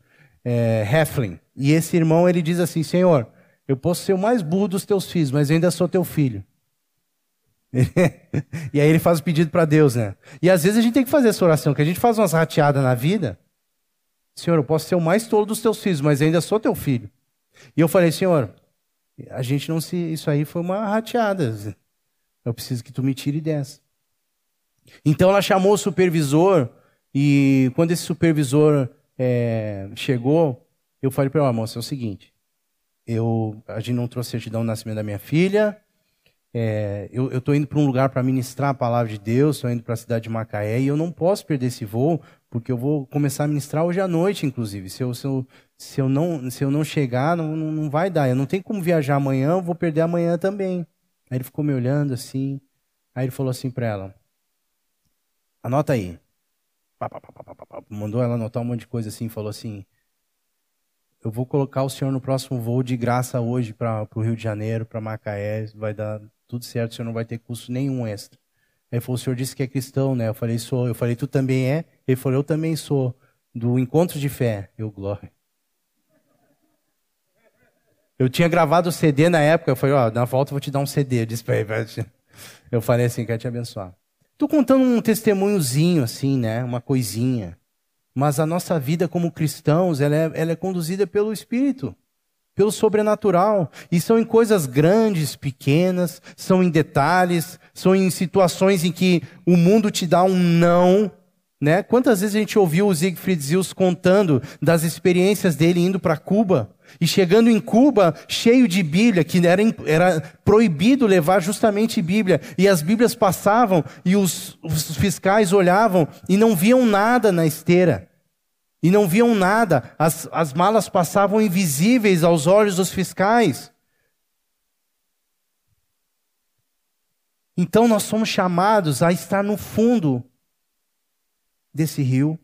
É, Heflin. E esse irmão ele diz assim: Senhor, eu posso ser o mais burro dos teus filhos, mas ainda sou teu filho. e aí ele faz o pedido para Deus, né? E às vezes a gente tem que fazer essa oração, que a gente faz umas rateadas na vida. Senhor, eu posso ser o mais tolo dos teus filhos, mas ainda sou teu filho. E eu falei, Senhor, A gente não se. Isso aí foi uma rateada. Eu preciso que tu me tire dessa. Então ela chamou o supervisor, e quando esse supervisor é, chegou, eu falei para ela, moça, é o seguinte: eu, a gente não trouxe certidão do nascimento da minha filha, é, eu estou indo para um lugar para ministrar a palavra de Deus, estou indo para a cidade de Macaé e eu não posso perder esse voo, porque eu vou começar a ministrar hoje à noite, inclusive. Se eu, se eu, se eu, não, se eu não chegar, não, não, vai dar. Eu não tenho como viajar amanhã, eu vou perder amanhã também. Aí ele ficou me olhando assim. Aí ele falou assim para ela: Anota aí. Mandou ela anotar um monte de coisa assim, falou assim: Eu vou colocar o senhor no próximo voo de graça hoje para o Rio de Janeiro, para Macaé, vai dar tudo certo, o senhor não vai ter custo nenhum extra. Ele falou: O senhor disse que é cristão, né? Eu falei: Sou. Eu falei: Tu também é? Ele falou: Eu também sou. Do encontro de fé. Eu, glória. Eu tinha gravado o CD na época, eu falei, ó, na volta eu vou te dar um CD. Eu disse pra ele, eu falei assim, quero te abençoar. Tô contando um testemunhozinho assim, né, uma coisinha. Mas a nossa vida como cristãos, ela é, ela é conduzida pelo Espírito, pelo sobrenatural. E são em coisas grandes, pequenas, são em detalhes, são em situações em que o mundo te dá um não, né? Quantas vezes a gente ouviu o Siegfried Zils contando das experiências dele indo para Cuba? E chegando em Cuba, cheio de Bíblia, que era, era proibido levar justamente Bíblia. E as Bíblias passavam e os, os fiscais olhavam e não viam nada na esteira. E não viam nada. As, as malas passavam invisíveis aos olhos dos fiscais. Então nós somos chamados a estar no fundo desse rio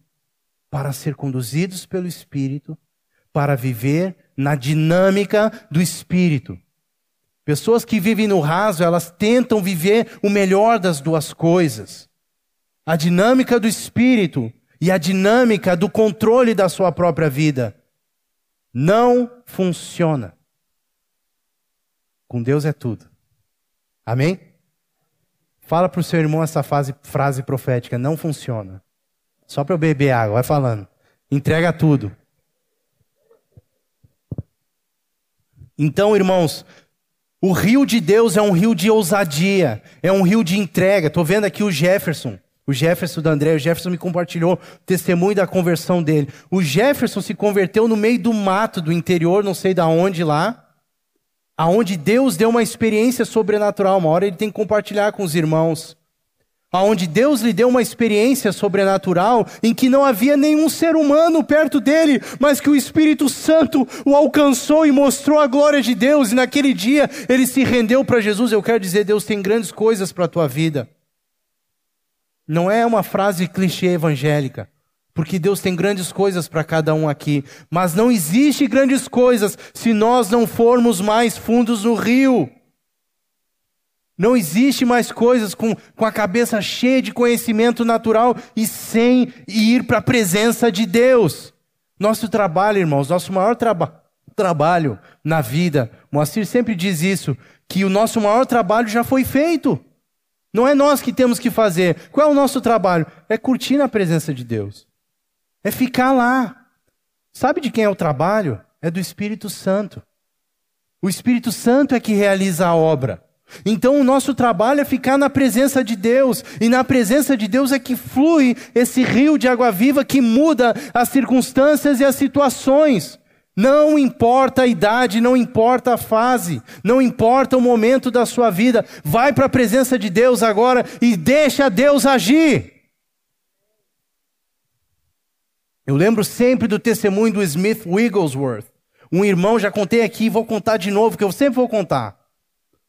para ser conduzidos pelo Espírito, para viver na dinâmica do espírito. Pessoas que vivem no raso, elas tentam viver o melhor das duas coisas. A dinâmica do espírito e a dinâmica do controle da sua própria vida. Não funciona. Com Deus é tudo. Amém? Fala para o seu irmão essa frase, frase profética: não funciona. Só para eu beber água, vai falando. Entrega tudo. Então, irmãos, o rio de Deus é um rio de ousadia, é um rio de entrega. Estou vendo aqui o Jefferson, o Jefferson da André, o Jefferson me compartilhou o testemunho da conversão dele. O Jefferson se converteu no meio do mato do interior, não sei da onde lá, aonde Deus deu uma experiência sobrenatural. Uma hora ele tem que compartilhar com os irmãos aonde Deus lhe deu uma experiência sobrenatural em que não havia nenhum ser humano perto dele, mas que o Espírito Santo o alcançou e mostrou a glória de Deus, e naquele dia ele se rendeu para Jesus. Eu quero dizer, Deus tem grandes coisas para a tua vida. Não é uma frase clichê evangélica, porque Deus tem grandes coisas para cada um aqui, mas não existe grandes coisas se nós não formos mais fundos no rio. Não existe mais coisas com, com a cabeça cheia de conhecimento natural e sem ir para a presença de Deus. Nosso trabalho, irmãos, nosso maior traba trabalho na vida, Moacir sempre diz isso, que o nosso maior trabalho já foi feito. Não é nós que temos que fazer. Qual é o nosso trabalho? É curtir na presença de Deus. É ficar lá. Sabe de quem é o trabalho? É do Espírito Santo. O Espírito Santo é que realiza a obra. Então o nosso trabalho é ficar na presença de Deus, e na presença de Deus é que flui esse rio de água viva que muda as circunstâncias e as situações. Não importa a idade, não importa a fase, não importa o momento da sua vida, vai para a presença de Deus agora e deixa Deus agir. Eu lembro sempre do testemunho do Smith Wigglesworth, um irmão, já contei aqui, vou contar de novo, que eu sempre vou contar.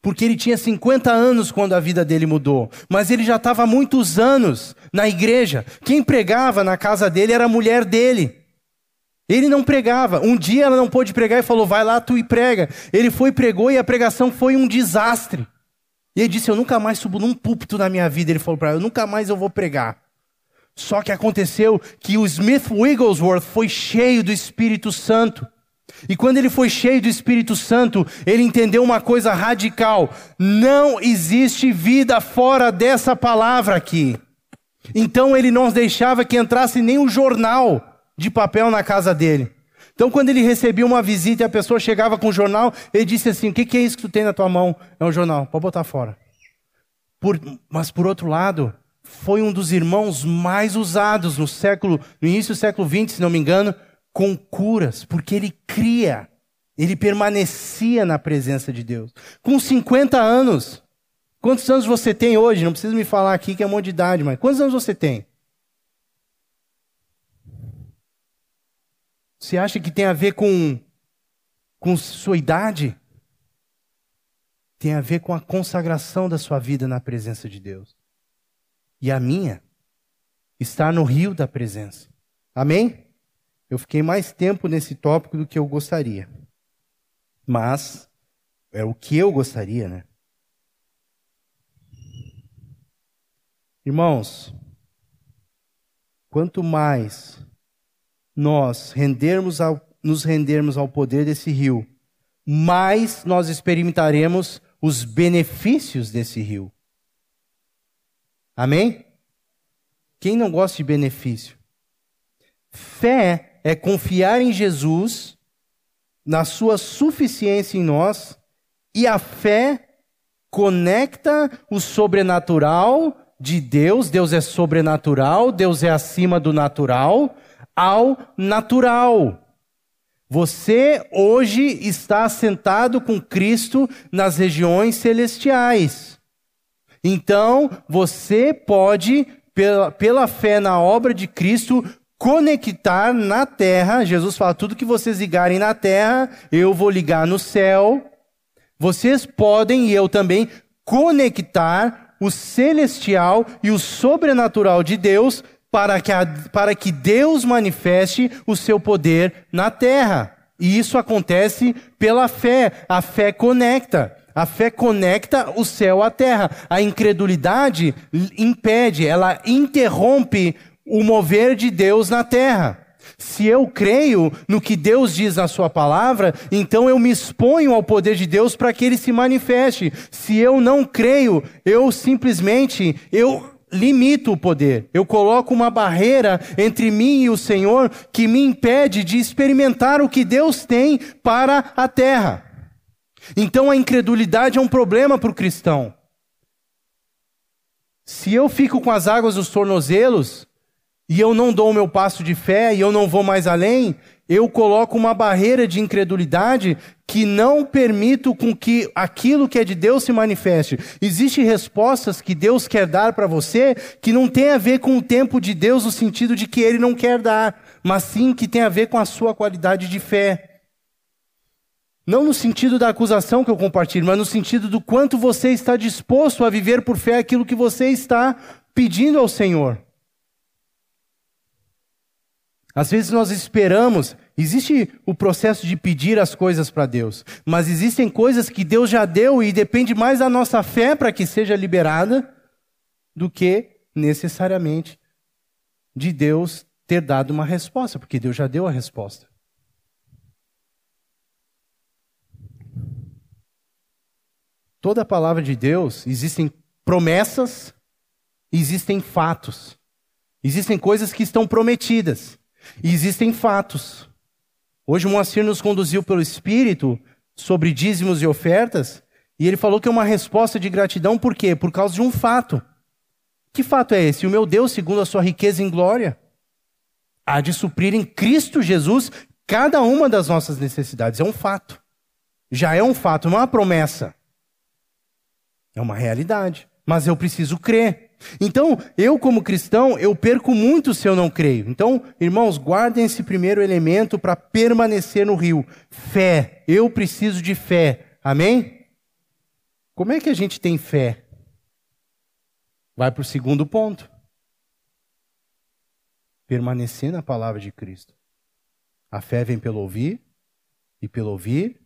Porque ele tinha 50 anos quando a vida dele mudou. Mas ele já estava muitos anos na igreja. Quem pregava na casa dele era a mulher dele. Ele não pregava. Um dia ela não pôde pregar e falou: Vai lá tu e prega. Ele foi, pregou e a pregação foi um desastre. E ele disse: Eu nunca mais subo num púlpito na minha vida. Ele falou para ela: Eu nunca mais eu vou pregar. Só que aconteceu que o Smith Wigglesworth foi cheio do Espírito Santo. E quando ele foi cheio do Espírito Santo, ele entendeu uma coisa radical: não existe vida fora dessa palavra aqui. Então ele não deixava que entrasse nem um jornal de papel na casa dele. Então, quando ele recebia uma visita e a pessoa chegava com o jornal, ele disse assim: O que, que é isso que tu tem na tua mão? É um jornal, pode botar fora. Por, mas, por outro lado, foi um dos irmãos mais usados no século, no início do século XX, se não me engano, com curas, porque ele cria, ele permanecia na presença de Deus. Com 50 anos, quantos anos você tem hoje? Não precisa me falar aqui que é um monte de idade, mas quantos anos você tem? Você acha que tem a ver com, com sua idade? Tem a ver com a consagração da sua vida na presença de Deus. E a minha está no rio da presença. Amém? Eu fiquei mais tempo nesse tópico do que eu gostaria. Mas é o que eu gostaria, né? Irmãos, quanto mais nós rendermos ao, nos rendermos ao poder desse rio, mais nós experimentaremos os benefícios desse rio. Amém? Quem não gosta de benefício? Fé é confiar em Jesus, na sua suficiência em nós, e a fé conecta o sobrenatural de Deus, Deus é sobrenatural, Deus é acima do natural, ao natural. Você hoje está sentado com Cristo nas regiões celestiais. Então, você pode, pela, pela fé na obra de Cristo, conectar na terra. Jesus fala: tudo que vocês ligarem na terra, eu vou ligar no céu. Vocês podem, e eu também, conectar o celestial e o sobrenatural de Deus para que, a, para que Deus manifeste o seu poder na terra. E isso acontece pela fé. A fé conecta. A fé conecta o céu à terra. A incredulidade impede, ela interrompe o mover de Deus na terra. Se eu creio no que Deus diz na Sua palavra, então eu me exponho ao poder de Deus para que Ele se manifeste. Se eu não creio, eu simplesmente eu limito o poder. Eu coloco uma barreira entre mim e o Senhor que me impede de experimentar o que Deus tem para a terra. Então a incredulidade é um problema para o cristão. Se eu fico com as águas dos tornozelos e eu não dou o meu passo de fé e eu não vou mais além, eu coloco uma barreira de incredulidade que não permito com que aquilo que é de Deus se manifeste. Existem respostas que Deus quer dar para você que não tem a ver com o tempo de Deus no sentido de que ele não quer dar, mas sim que tem a ver com a sua qualidade de fé. Não no sentido da acusação que eu compartilho, mas no sentido do quanto você está disposto a viver por fé aquilo que você está pedindo ao Senhor. Às vezes nós esperamos, existe o processo de pedir as coisas para Deus, mas existem coisas que Deus já deu e depende mais da nossa fé para que seja liberada do que necessariamente de Deus ter dado uma resposta, porque Deus já deu a resposta. Toda a palavra de Deus existem promessas, existem fatos. Existem coisas que estão prometidas. E existem fatos. Hoje o Moacir nos conduziu pelo Espírito sobre dízimos e ofertas, e ele falou que é uma resposta de gratidão, por quê? Por causa de um fato. Que fato é esse? O meu Deus, segundo a sua riqueza em glória, há de suprir em Cristo Jesus cada uma das nossas necessidades. É um fato. Já é um fato, não é uma promessa. É uma realidade. Mas eu preciso crer. Então, eu como cristão, eu perco muito se eu não creio. Então, irmãos, guardem esse primeiro elemento para permanecer no rio. Fé. Eu preciso de fé. Amém? Como é que a gente tem fé? Vai para o segundo ponto. Permanecer na palavra de Cristo. A fé vem pelo ouvir, e pelo ouvir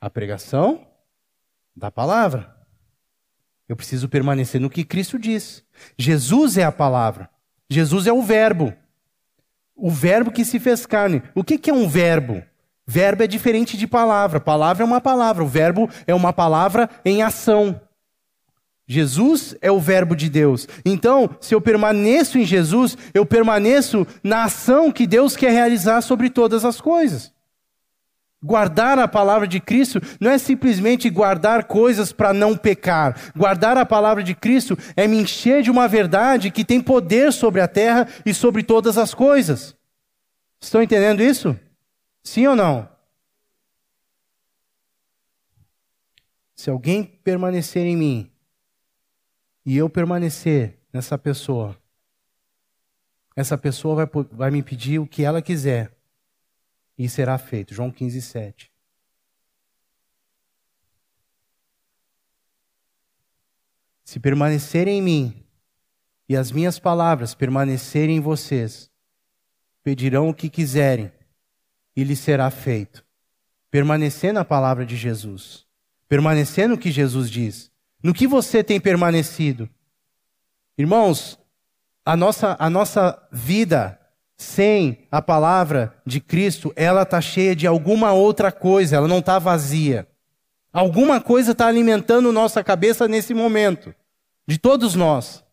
a pregação da palavra. Eu preciso permanecer no que Cristo diz. Jesus é a palavra. Jesus é o verbo. O verbo que se fez carne. O que, que é um verbo? Verbo é diferente de palavra. Palavra é uma palavra. O verbo é uma palavra em ação. Jesus é o Verbo de Deus. Então, se eu permaneço em Jesus, eu permaneço na ação que Deus quer realizar sobre todas as coisas. Guardar a palavra de Cristo não é simplesmente guardar coisas para não pecar. Guardar a palavra de Cristo é me encher de uma verdade que tem poder sobre a terra e sobre todas as coisas. Estão entendendo isso? Sim ou não? Se alguém permanecer em mim e eu permanecer nessa pessoa, essa pessoa vai, vai me pedir o que ela quiser e será feito. João 15, 7. Se permanecerem em mim e as minhas palavras permanecerem em vocês, pedirão o que quiserem e lhes será feito. Permanecer na palavra de Jesus, permanecer no que Jesus diz. No que você tem permanecido? Irmãos, a nossa, a nossa vida sem a palavra de Cristo, ela está cheia de alguma outra coisa, ela não está vazia. Alguma coisa está alimentando nossa cabeça nesse momento, de todos nós.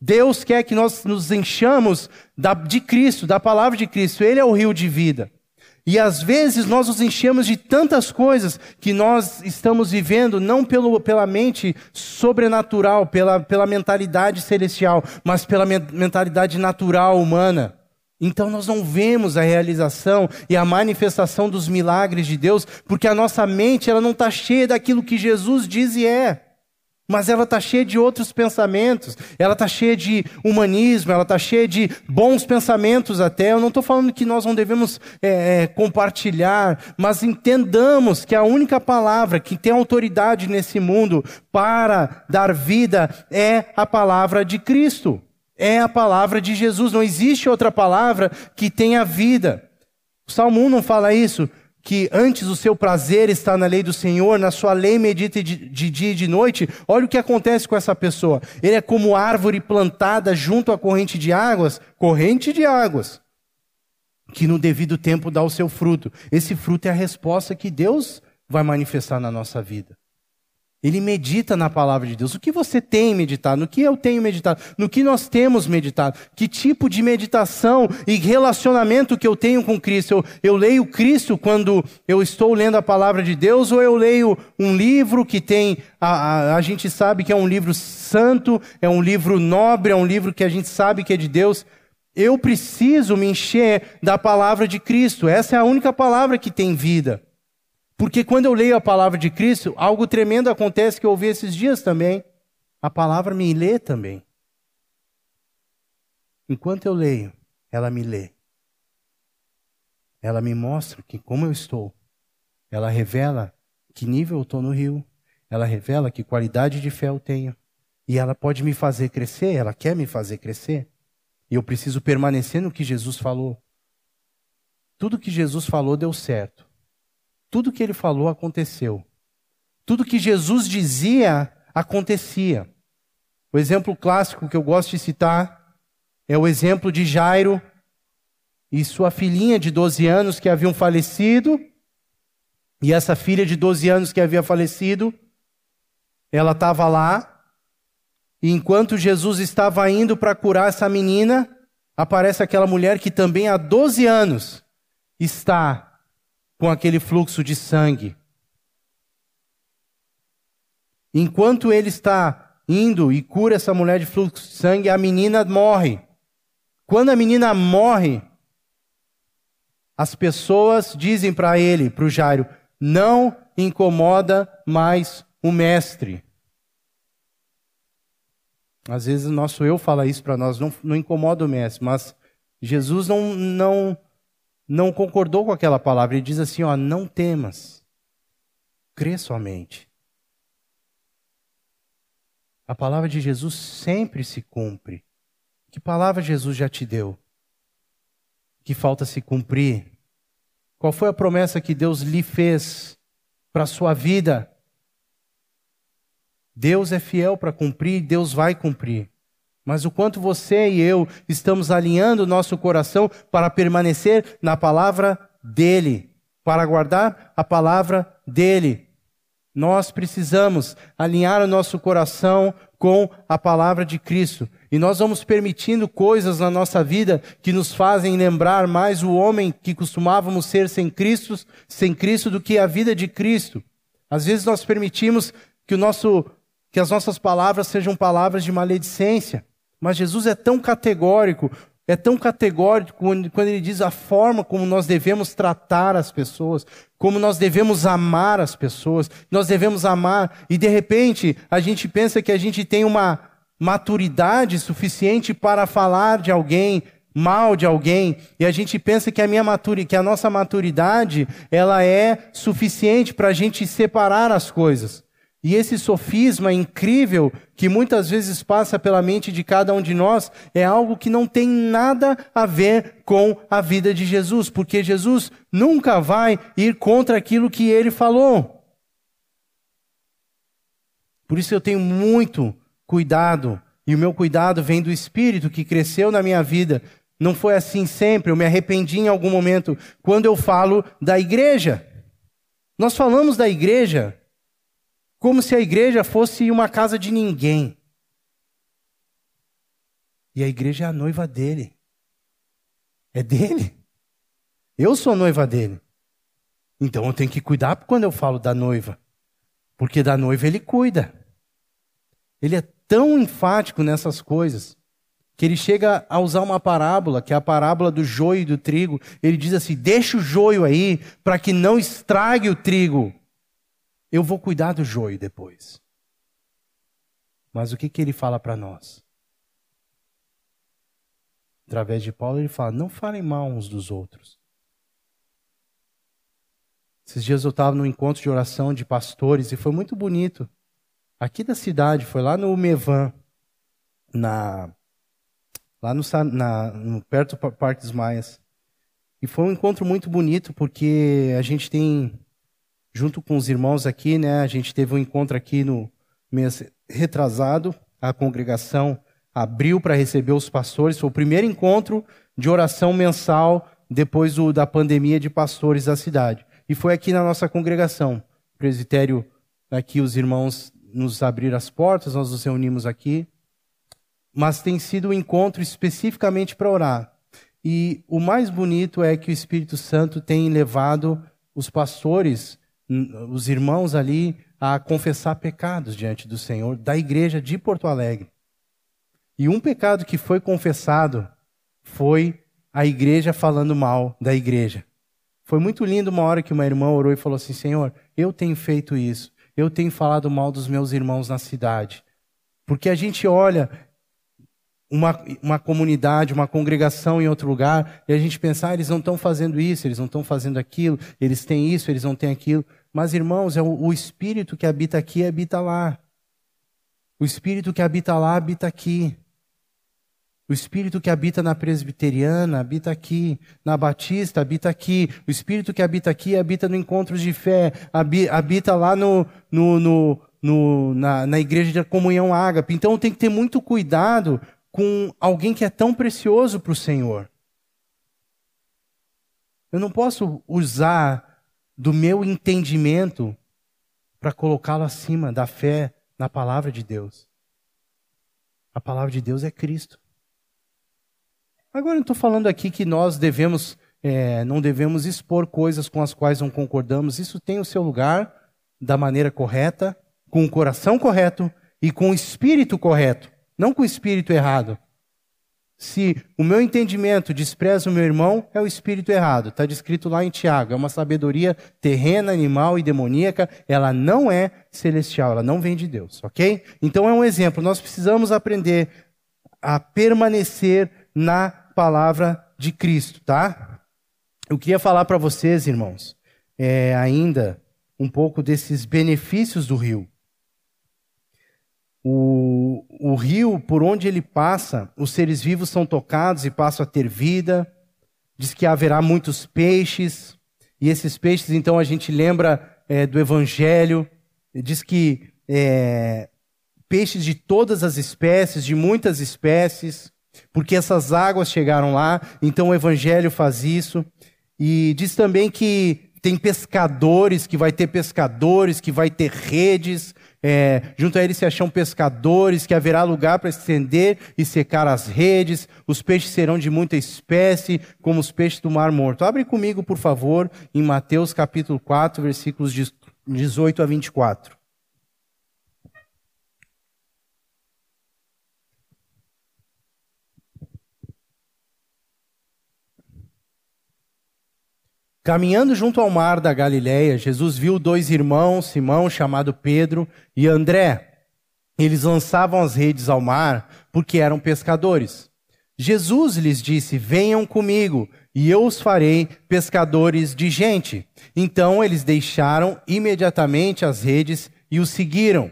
Deus quer que nós nos enchamos da, de Cristo, da palavra de Cristo. Ele é o rio de vida. E às vezes nós nos enchemos de tantas coisas que nós estamos vivendo não pelo, pela mente sobrenatural, pela, pela mentalidade celestial, mas pela mentalidade natural humana. Então nós não vemos a realização e a manifestação dos milagres de Deus, porque a nossa mente ela não está cheia daquilo que Jesus diz e é. Mas ela está cheia de outros pensamentos, ela está cheia de humanismo, ela está cheia de bons pensamentos até. Eu não estou falando que nós não devemos é, é, compartilhar, mas entendamos que a única palavra que tem autoridade nesse mundo para dar vida é a palavra de Cristo é a palavra de Jesus. Não existe outra palavra que tenha vida. O Salmo 1 não fala isso, que antes o seu prazer está na lei do Senhor, na sua lei medita de, dia e de noite. Olha o que acontece com essa pessoa. Ele é como árvore plantada junto à corrente de águas, corrente de águas, que no devido tempo dá o seu fruto. Esse fruto é a resposta que Deus vai manifestar na nossa vida. Ele medita na palavra de Deus. O que você tem meditado? No que eu tenho meditado? No que nós temos meditado? Que tipo de meditação e relacionamento que eu tenho com Cristo? Eu, eu, leio Cristo quando eu estou lendo a palavra de Deus ou eu leio um livro que tem. A, a, a gente sabe que é um livro santo, é um livro nobre, é um livro que a gente sabe que é de Deus. Eu preciso me encher da palavra de Cristo. Essa é a única palavra que tem vida. Porque quando eu leio a palavra de Cristo, algo tremendo acontece que eu ouvi esses dias também. A palavra me lê também. Enquanto eu leio, ela me lê. Ela me mostra que como eu estou. Ela revela que nível eu estou no rio. Ela revela que qualidade de fé eu tenho. E ela pode me fazer crescer, ela quer me fazer crescer. E eu preciso permanecer no que Jesus falou. Tudo que Jesus falou deu certo. Tudo que ele falou aconteceu. Tudo que Jesus dizia acontecia. O exemplo clássico que eu gosto de citar é o exemplo de Jairo e sua filhinha de 12 anos que haviam falecido. E essa filha de 12 anos que havia falecido, ela estava lá. E enquanto Jesus estava indo para curar essa menina, aparece aquela mulher que também há 12 anos está com aquele fluxo de sangue. Enquanto ele está indo e cura essa mulher de fluxo de sangue, a menina morre. Quando a menina morre, as pessoas dizem para ele, para o Jairo, não incomoda mais o mestre. Às vezes o nosso eu fala isso para nós, não, não incomoda o mestre, mas Jesus não, não não concordou com aquela palavra e diz assim: ó, não temas, crê somente. A palavra de Jesus sempre se cumpre. Que palavra Jesus já te deu? Que falta se cumprir? Qual foi a promessa que Deus lhe fez para a sua vida? Deus é fiel para cumprir, Deus vai cumprir mas o quanto você e eu estamos alinhando o nosso coração para permanecer na palavra dele, para guardar a palavra dele. Nós precisamos alinhar o nosso coração com a palavra de Cristo. E nós vamos permitindo coisas na nossa vida que nos fazem lembrar mais o homem que costumávamos ser sem Cristo, sem Cristo do que a vida de Cristo. Às vezes nós permitimos que o nosso que as nossas palavras sejam palavras de maledicência. Mas Jesus é tão categórico, é tão categórico quando ele diz a forma como nós devemos tratar as pessoas, como nós devemos amar as pessoas, nós devemos amar, e de repente a gente pensa que a gente tem uma maturidade suficiente para falar de alguém, mal de alguém, e a gente pensa que a minha maturidade, que a nossa maturidade, ela é suficiente para a gente separar as coisas. E esse sofisma incrível que muitas vezes passa pela mente de cada um de nós é algo que não tem nada a ver com a vida de Jesus, porque Jesus nunca vai ir contra aquilo que ele falou. Por isso eu tenho muito cuidado, e o meu cuidado vem do Espírito que cresceu na minha vida. Não foi assim sempre, eu me arrependi em algum momento quando eu falo da igreja. Nós falamos da igreja como se a igreja fosse uma casa de ninguém. E a igreja é a noiva dele. É dele. Eu sou noiva dele. Então eu tenho que cuidar quando eu falo da noiva. Porque da noiva ele cuida. Ele é tão enfático nessas coisas que ele chega a usar uma parábola, que é a parábola do joio e do trigo. Ele diz assim: deixa o joio aí para que não estrague o trigo. Eu vou cuidar do joio depois. Mas o que, que ele fala para nós? Através de Paulo, ele fala: não falem mal uns dos outros. Esses dias eu estava no encontro de oração de pastores e foi muito bonito aqui da cidade, foi lá no Mevan, na, lá no, na, no, perto do Parque dos Maias. E foi um encontro muito bonito, porque a gente tem, junto com os irmãos aqui, né, a gente teve um encontro aqui no mês retrasado, a congregação abriu para receber os pastores, foi o primeiro encontro de oração mensal depois do, da pandemia de pastores da cidade. E foi aqui na nossa congregação, presbitério, aqui os irmãos nos abrir as portas, nós nos reunimos aqui, mas tem sido um encontro especificamente para orar. E o mais bonito é que o Espírito Santo tem levado os pastores, os irmãos ali, a confessar pecados diante do Senhor, da igreja de Porto Alegre. E um pecado que foi confessado foi a igreja falando mal da igreja. Foi muito lindo uma hora que uma irmã orou e falou assim: Senhor, eu tenho feito isso eu tenho falado mal dos meus irmãos na cidade. Porque a gente olha uma, uma comunidade, uma congregação em outro lugar, e a gente pensa, ah, eles não estão fazendo isso, eles não estão fazendo aquilo, eles têm isso, eles não têm aquilo. Mas, irmãos, é o, o Espírito que habita aqui habita lá. O Espírito que habita lá habita aqui. O Espírito que habita na presbiteriana habita aqui, na batista habita aqui. O Espírito que habita aqui habita no encontro de fé, habita lá no, no, no, no na, na igreja de comunhão ágape. Então tem que ter muito cuidado com alguém que é tão precioso para o Senhor. Eu não posso usar do meu entendimento para colocá-lo acima da fé na palavra de Deus. A palavra de Deus é Cristo. Agora não estou falando aqui que nós devemos, é, não devemos expor coisas com as quais não concordamos. Isso tem o seu lugar da maneira correta, com o coração correto e com o espírito correto, não com o espírito errado. Se o meu entendimento despreza o meu irmão, é o espírito errado. Está descrito lá em Tiago. É uma sabedoria terrena, animal e demoníaca. Ela não é celestial, ela não vem de Deus, ok? Então é um exemplo. Nós precisamos aprender a permanecer na palavra de Cristo, tá? Eu queria falar para vocês, irmãos, é, ainda um pouco desses benefícios do rio. O, o rio, por onde ele passa, os seres vivos são tocados e passam a ter vida. Diz que haverá muitos peixes, e esses peixes, então, a gente lembra é, do Evangelho. Diz que é, peixes de todas as espécies, de muitas espécies porque essas águas chegaram lá, então o evangelho faz isso. E diz também que tem pescadores, que vai ter pescadores, que vai ter redes, é, junto a ele se acham pescadores, que haverá lugar para estender e secar as redes, os peixes serão de muita espécie, como os peixes do mar morto. Abre comigo, por favor, em Mateus capítulo 4, versículos 18 a 24. Caminhando junto ao mar da Galiléia, Jesus viu dois irmãos, Simão, chamado Pedro, e André. Eles lançavam as redes ao mar porque eram pescadores. Jesus lhes disse: Venham comigo, e eu os farei pescadores de gente. Então eles deixaram imediatamente as redes e os seguiram.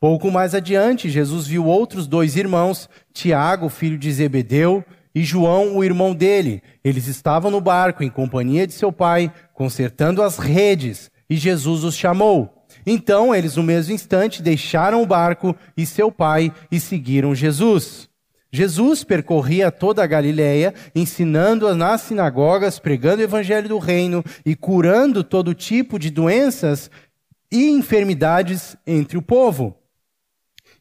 Pouco mais adiante, Jesus viu outros dois irmãos, Tiago, filho de Zebedeu, e João, o irmão dele. Eles estavam no barco em companhia de seu pai, consertando as redes, e Jesus os chamou. Então eles, no mesmo instante, deixaram o barco e seu pai e seguiram Jesus. Jesus percorria toda a Galiléia, ensinando nas sinagogas, pregando o evangelho do reino e curando todo tipo de doenças e enfermidades entre o povo.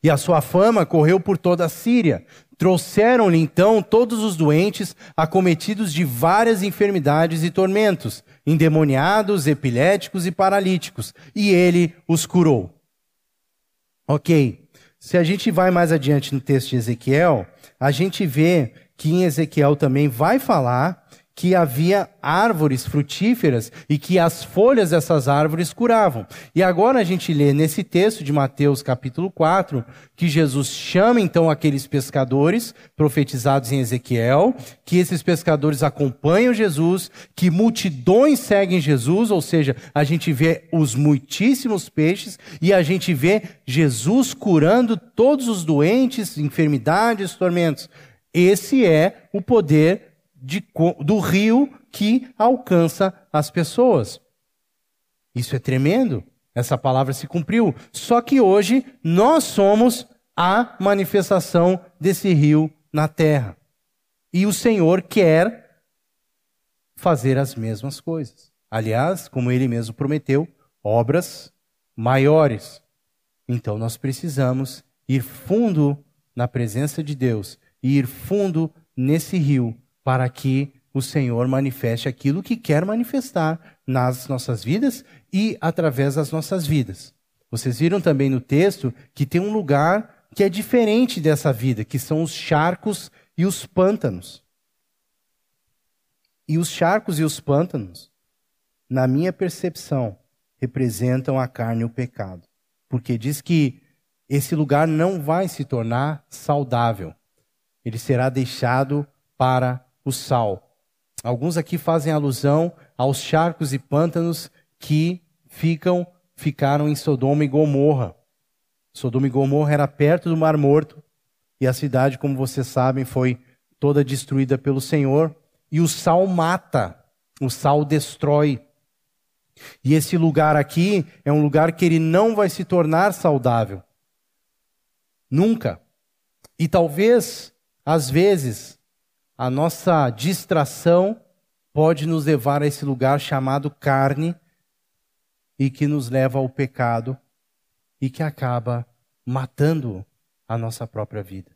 E a sua fama correu por toda a Síria. Trouxeram-lhe então todos os doentes, acometidos de várias enfermidades e tormentos, endemoniados, epiléticos e paralíticos, e ele os curou. Ok. Se a gente vai mais adiante no texto de Ezequiel, a gente vê que em Ezequiel também vai falar que havia árvores frutíferas e que as folhas dessas árvores curavam. E agora a gente lê nesse texto de Mateus capítulo 4 que Jesus chama então aqueles pescadores profetizados em Ezequiel, que esses pescadores acompanham Jesus, que multidões seguem Jesus, ou seja, a gente vê os muitíssimos peixes e a gente vê Jesus curando todos os doentes, enfermidades, tormentos. Esse é o poder de, do rio que alcança as pessoas. Isso é tremendo. Essa palavra se cumpriu. Só que hoje nós somos a manifestação desse rio na terra. E o Senhor quer fazer as mesmas coisas. Aliás, como ele mesmo prometeu, obras maiores. Então nós precisamos ir fundo na presença de Deus e ir fundo nesse rio para que o Senhor manifeste aquilo que quer manifestar nas nossas vidas e através das nossas vidas. Vocês viram também no texto que tem um lugar que é diferente dessa vida, que são os charcos e os pântanos. E os charcos e os pântanos, na minha percepção, representam a carne e o pecado. Porque diz que esse lugar não vai se tornar saudável. Ele será deixado para o sal. Alguns aqui fazem alusão aos charcos e pântanos que ficam ficaram em Sodoma e Gomorra. Sodoma e Gomorra era perto do Mar Morto e a cidade, como vocês sabem, foi toda destruída pelo Senhor. E o sal mata, o sal destrói. E esse lugar aqui é um lugar que ele não vai se tornar saudável. Nunca. E talvez, às vezes, a nossa distração pode nos levar a esse lugar chamado carne e que nos leva ao pecado e que acaba matando a nossa própria vida.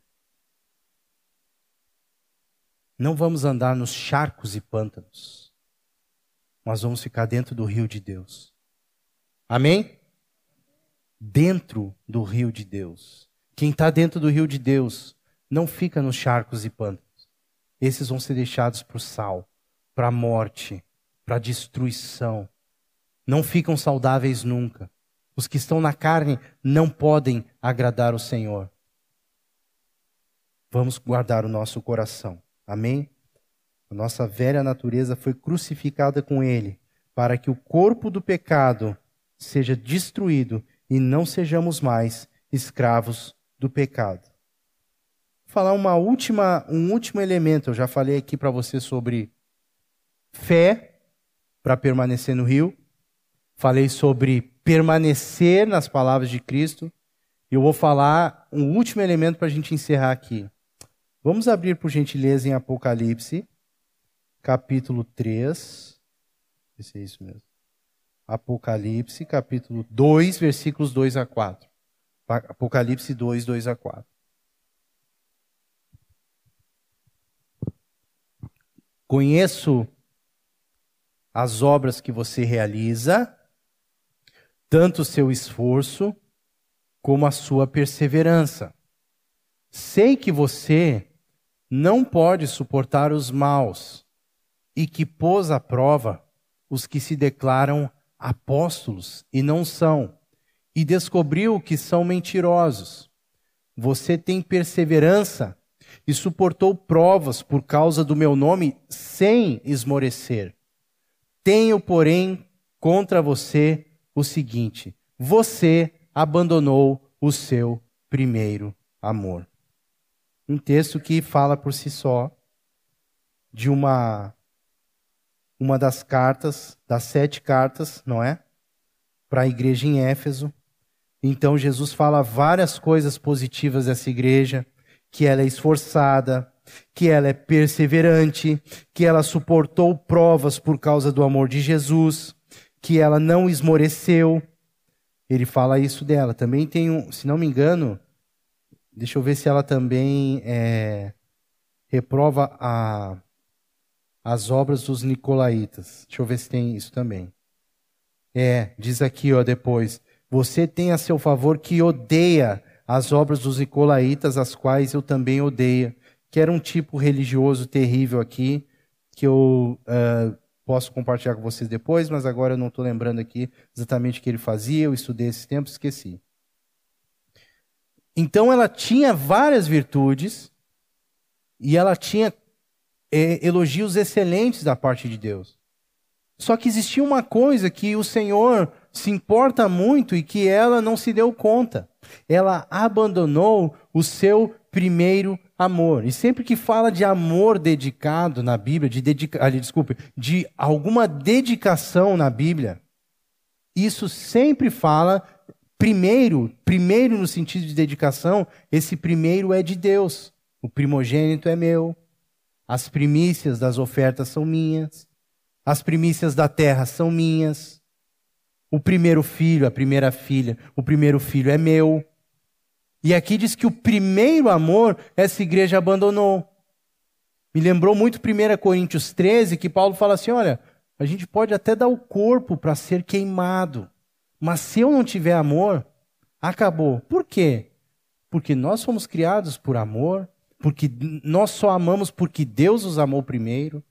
Não vamos andar nos charcos e pântanos, mas vamos ficar dentro do rio de Deus. Amém? Dentro do rio de Deus. Quem está dentro do rio de Deus não fica nos charcos e pântanos esses vão ser deixados para o sal, para a morte, para a destruição. Não ficam saudáveis nunca. Os que estão na carne não podem agradar o Senhor. Vamos guardar o nosso coração. Amém? A nossa velha natureza foi crucificada com Ele, para que o corpo do pecado seja destruído e não sejamos mais escravos do pecado falar uma última, um último elemento. Eu já falei aqui para você sobre fé para permanecer no rio. Falei sobre permanecer nas palavras de Cristo. E eu vou falar um último elemento para a gente encerrar aqui. Vamos abrir, por gentileza, em Apocalipse, capítulo 3. Esse é isso mesmo. Apocalipse, capítulo 2, versículos 2 a 4. Apocalipse 2, 2 a 4. Conheço as obras que você realiza, tanto o seu esforço como a sua perseverança. Sei que você não pode suportar os maus e que pôs à prova os que se declaram apóstolos e não são, e descobriu que são mentirosos. Você tem perseverança e suportou provas por causa do meu nome sem esmorecer. Tenho, porém, contra você o seguinte: você abandonou o seu primeiro amor. Um texto que fala por si só de uma uma das cartas, das sete cartas, não é? Para a igreja em Éfeso. Então Jesus fala várias coisas positivas dessa igreja, que ela é esforçada, que ela é perseverante, que ela suportou provas por causa do amor de Jesus, que ela não esmoreceu. Ele fala isso dela. Também tem um, se não me engano, deixa eu ver se ela também é, reprova a as obras dos nicolaítas. Deixa eu ver se tem isso também. É, diz aqui, ó, depois. Você tem a seu favor que odeia as obras dos nicolaítas, as quais eu também odeio. Que era um tipo religioso terrível aqui, que eu uh, posso compartilhar com vocês depois, mas agora eu não estou lembrando aqui exatamente o que ele fazia, eu estudei esse tempo, esqueci. Então ela tinha várias virtudes, e ela tinha é, elogios excelentes da parte de Deus. Só que existia uma coisa que o Senhor se importa muito e que ela não se deu conta. Ela abandonou o seu primeiro amor. E sempre que fala de amor dedicado na Bíblia, de dedica... desculpe, de alguma dedicação na Bíblia, isso sempre fala primeiro, primeiro no sentido de dedicação, esse primeiro é de Deus. O primogênito é meu, as primícias das ofertas são minhas. As primícias da terra são minhas. O primeiro filho, a primeira filha, o primeiro filho é meu. E aqui diz que o primeiro amor essa igreja abandonou. Me lembrou muito 1 Coríntios 13, que Paulo fala assim: olha, a gente pode até dar o corpo para ser queimado, mas se eu não tiver amor, acabou. Por quê? Porque nós fomos criados por amor, porque nós só amamos porque Deus os amou primeiro.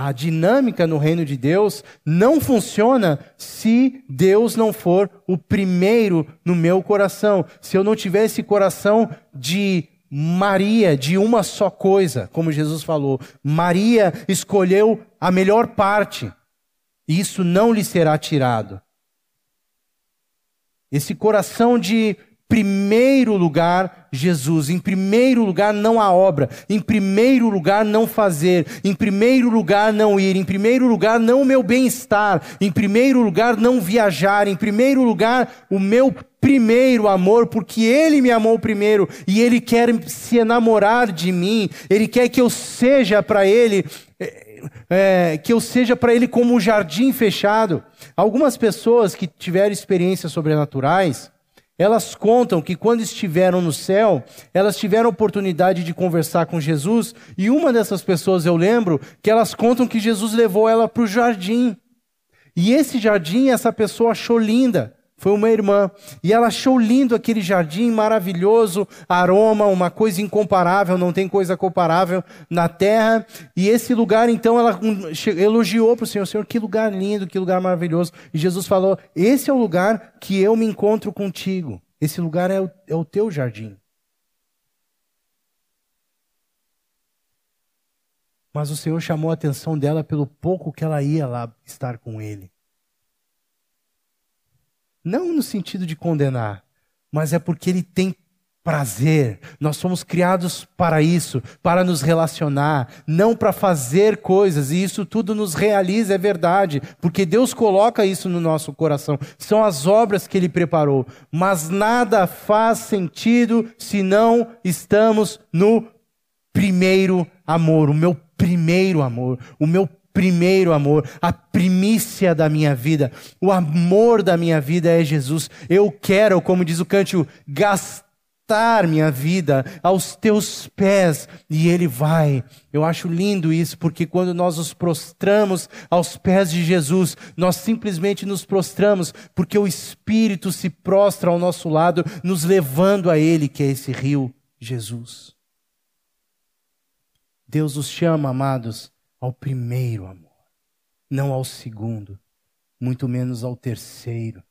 A dinâmica no reino de Deus não funciona se Deus não for o primeiro no meu coração. Se eu não tiver esse coração de Maria, de uma só coisa, como Jesus falou. Maria escolheu a melhor parte. E isso não lhe será tirado. Esse coração de primeiro lugar Jesus, em primeiro lugar não a obra, em primeiro lugar não fazer, em primeiro lugar não ir, em primeiro lugar não o meu bem-estar, em primeiro lugar não viajar, em primeiro lugar o meu primeiro amor, porque Ele me amou primeiro e Ele quer se enamorar de mim, Ele quer que eu seja para Ele. É, que eu seja para ele como um jardim fechado. Algumas pessoas que tiveram experiências sobrenaturais, elas contam que quando estiveram no céu, elas tiveram oportunidade de conversar com Jesus, e uma dessas pessoas eu lembro que elas contam que Jesus levou ela para o jardim. E esse jardim, essa pessoa achou linda. Foi uma irmã. E ela achou lindo aquele jardim maravilhoso, aroma, uma coisa incomparável, não tem coisa comparável na terra. E esse lugar, então, ela elogiou para o Senhor: Senhor, que lugar lindo, que lugar maravilhoso. E Jesus falou: Esse é o lugar que eu me encontro contigo. Esse lugar é o, é o teu jardim. Mas o Senhor chamou a atenção dela pelo pouco que ela ia lá estar com ele. Não no sentido de condenar, mas é porque ele tem prazer. Nós fomos criados para isso, para nos relacionar, não para fazer coisas, e isso tudo nos realiza, é verdade, porque Deus coloca isso no nosso coração. São as obras que ele preparou, mas nada faz sentido se não estamos no primeiro amor, o meu primeiro amor, o meu primeiro amor, a primícia da minha vida, o amor da minha vida é Jesus. Eu quero, como diz o cântico, gastar minha vida aos teus pés e ele vai. Eu acho lindo isso, porque quando nós nos prostramos aos pés de Jesus, nós simplesmente nos prostramos porque o Espírito se prostra ao nosso lado, nos levando a ele, que é esse rio Jesus. Deus os chama, amados, ao primeiro amor, não ao segundo, muito menos ao terceiro,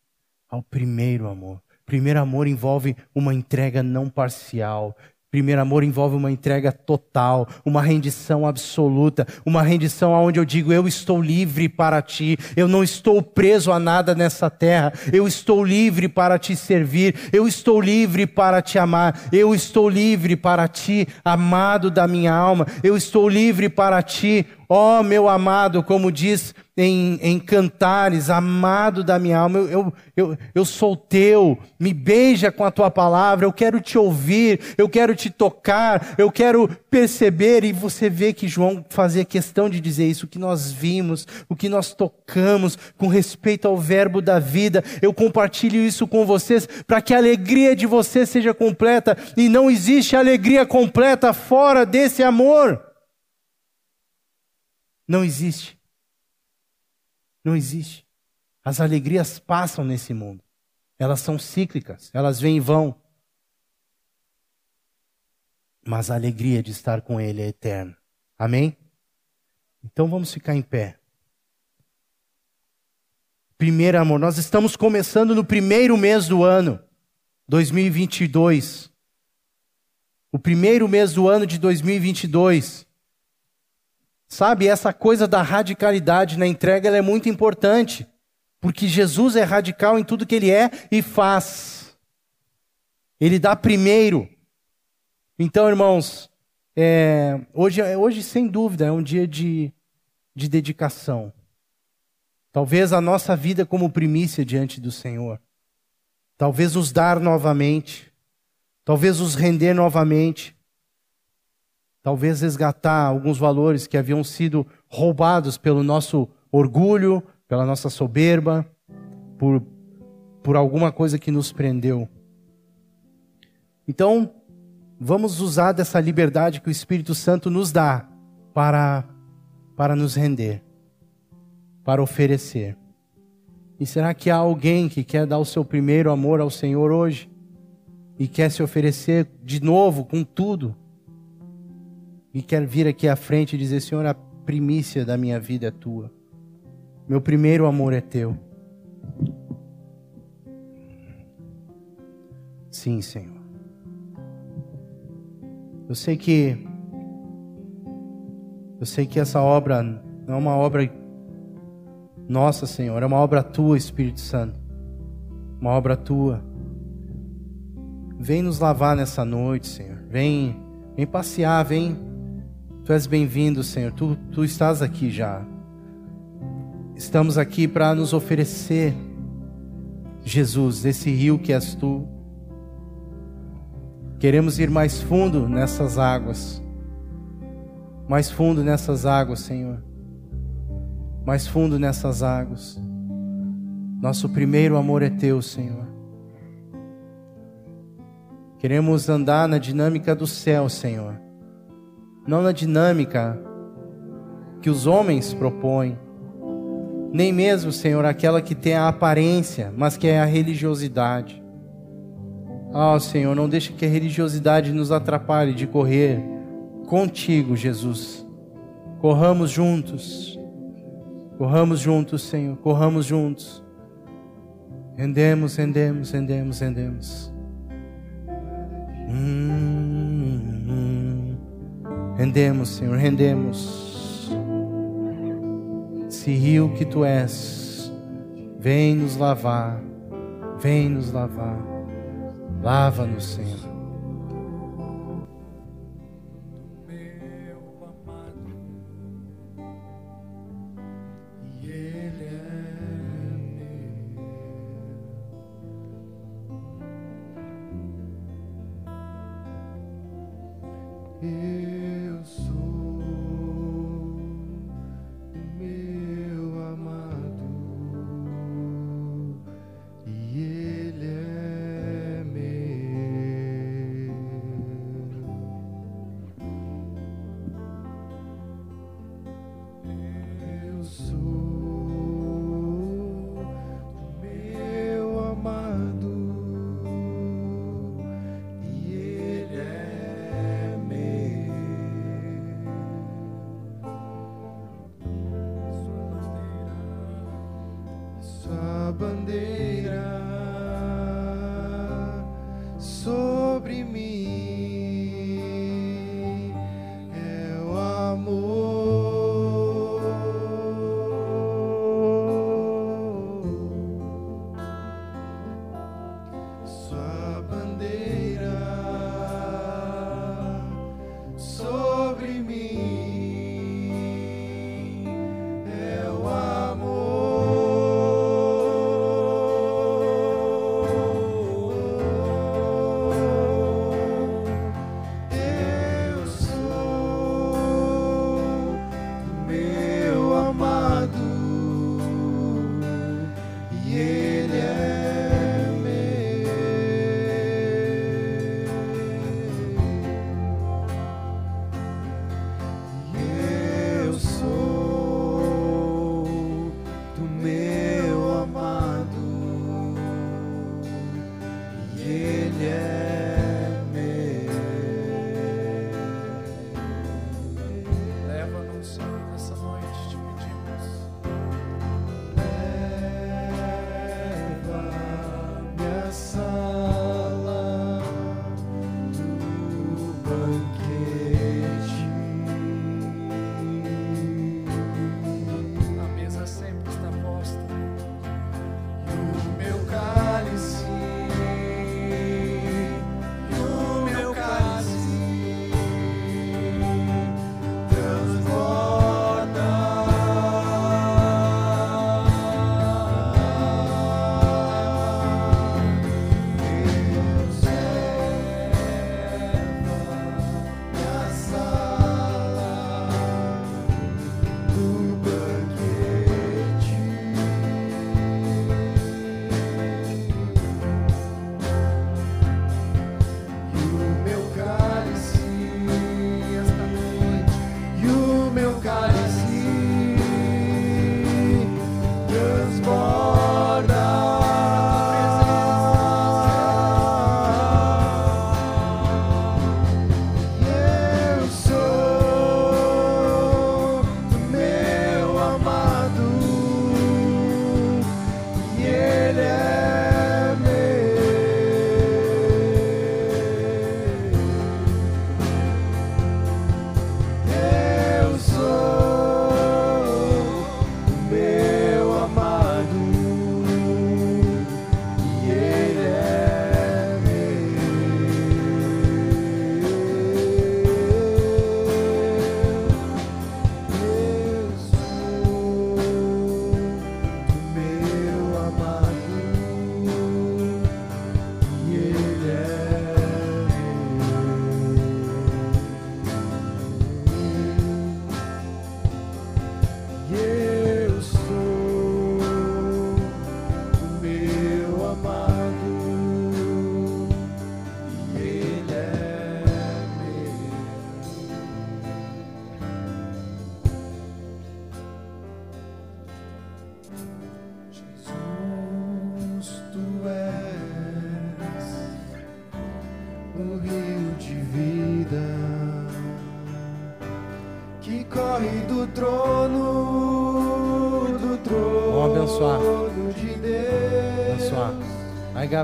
ao primeiro amor. Primeiro amor envolve uma entrega não parcial. Primeiro amor envolve uma entrega total, uma rendição absoluta, uma rendição aonde eu digo eu estou livre para ti, eu não estou preso a nada nessa terra, eu estou livre para te servir, eu estou livre para te amar, eu estou livre para ti, amado da minha alma, eu estou livre para ti, ó oh, meu amado, como diz em, em cantares, amado da minha alma, eu, eu, eu, eu sou teu, me beija com a tua palavra, eu quero te ouvir, eu quero te tocar, eu quero perceber, e você vê que João fazia questão de dizer isso, o que nós vimos, o que nós tocamos com respeito ao verbo da vida, eu compartilho isso com vocês, para que a alegria de vocês seja completa, e não existe alegria completa fora desse amor. Não existe. Não existe. As alegrias passam nesse mundo. Elas são cíclicas, elas vêm e vão. Mas a alegria de estar com Ele é eterna. Amém? Então vamos ficar em pé. Primeiro amor, nós estamos começando no primeiro mês do ano, 2022. O primeiro mês do ano de 2022. Sabe, essa coisa da radicalidade na entrega é muito importante, porque Jesus é radical em tudo que ele é e faz. Ele dá primeiro. Então, irmãos, é, hoje, hoje, sem dúvida, é um dia de, de dedicação. Talvez a nossa vida como primícia diante do Senhor. Talvez os dar novamente. Talvez os render novamente talvez resgatar alguns valores que haviam sido roubados pelo nosso orgulho, pela nossa soberba, por, por alguma coisa que nos prendeu. Então, vamos usar dessa liberdade que o Espírito Santo nos dá para, para nos render, para oferecer. E será que há alguém que quer dar o seu primeiro amor ao Senhor hoje? E quer se oferecer de novo com tudo? E quer vir aqui à frente e dizer: Senhor, a primícia da minha vida é tua, meu primeiro amor é teu. Sim, Senhor. Eu sei que eu sei que essa obra não é uma obra nossa, Senhor, é uma obra tua, Espírito Santo. Uma obra tua. Vem nos lavar nessa noite, Senhor. Vem, vem passear, vem Tu és bem-vindo, Senhor. Tu, tu estás aqui já. Estamos aqui para nos oferecer, Jesus, esse rio que és tu. Queremos ir mais fundo nessas águas. Mais fundo nessas águas, Senhor. Mais fundo nessas águas. Nosso primeiro amor é teu, Senhor. Queremos andar na dinâmica do céu, Senhor não na dinâmica que os homens propõem, nem mesmo, Senhor, aquela que tem a aparência, mas que é a religiosidade. Ah, oh, Senhor, não deixe que a religiosidade nos atrapalhe de correr contigo, Jesus. Corramos juntos. Corramos juntos, Senhor. Corramos juntos. Rendemos, rendemos, rendemos, rendemos. Hum. Rendemos, Senhor, rendemos. Esse rio que tu és, vem nos lavar, vem nos lavar. Lava-nos, Senhor.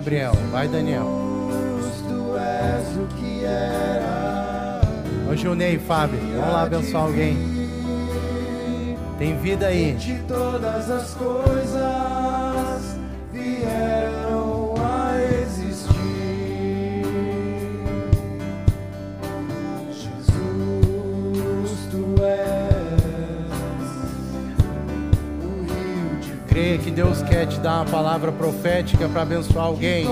Gabriel. Vai, Daniel. Ô, Gilney, Fábio, vamos lá abençoar alguém. Tem vida aí. De todas as coisas palavra profética para abençoar alguém.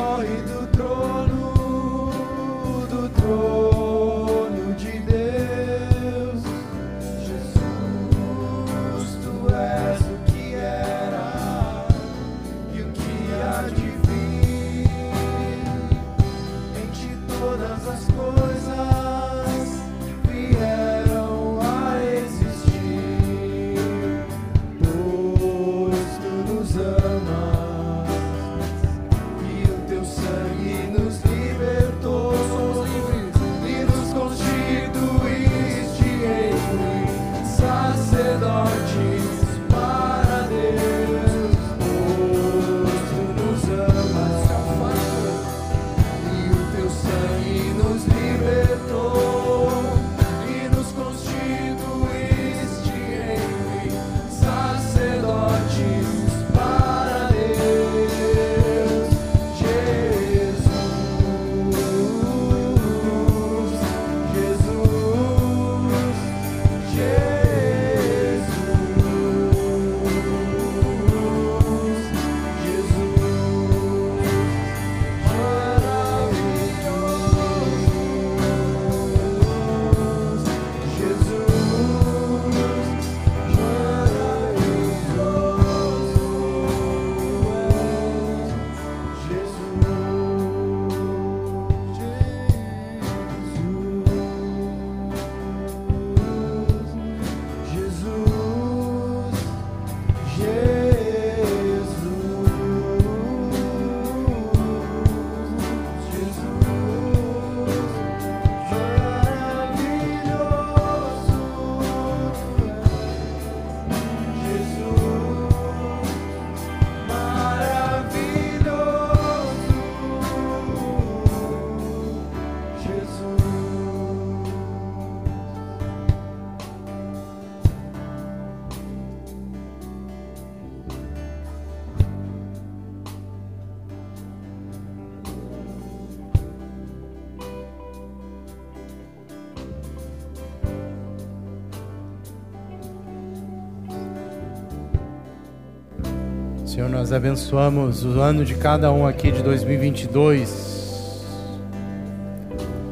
Abençoamos o ano de cada um aqui de 2022.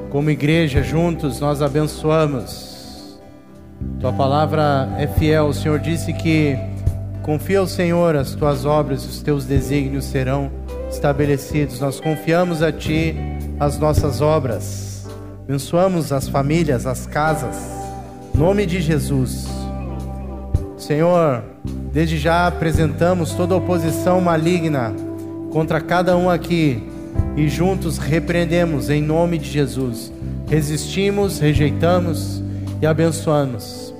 Como igreja, juntos, nós abençoamos. Tua palavra é fiel. O Senhor disse que confia ao Senhor as tuas obras, os teus desígnios serão estabelecidos. Nós confiamos a Ti as nossas obras. Abençoamos as famílias, as casas. Em nome de Jesus. Senhor, Desde já apresentamos toda oposição maligna contra cada um aqui e juntos repreendemos em nome de Jesus. Resistimos, rejeitamos e abençoamos.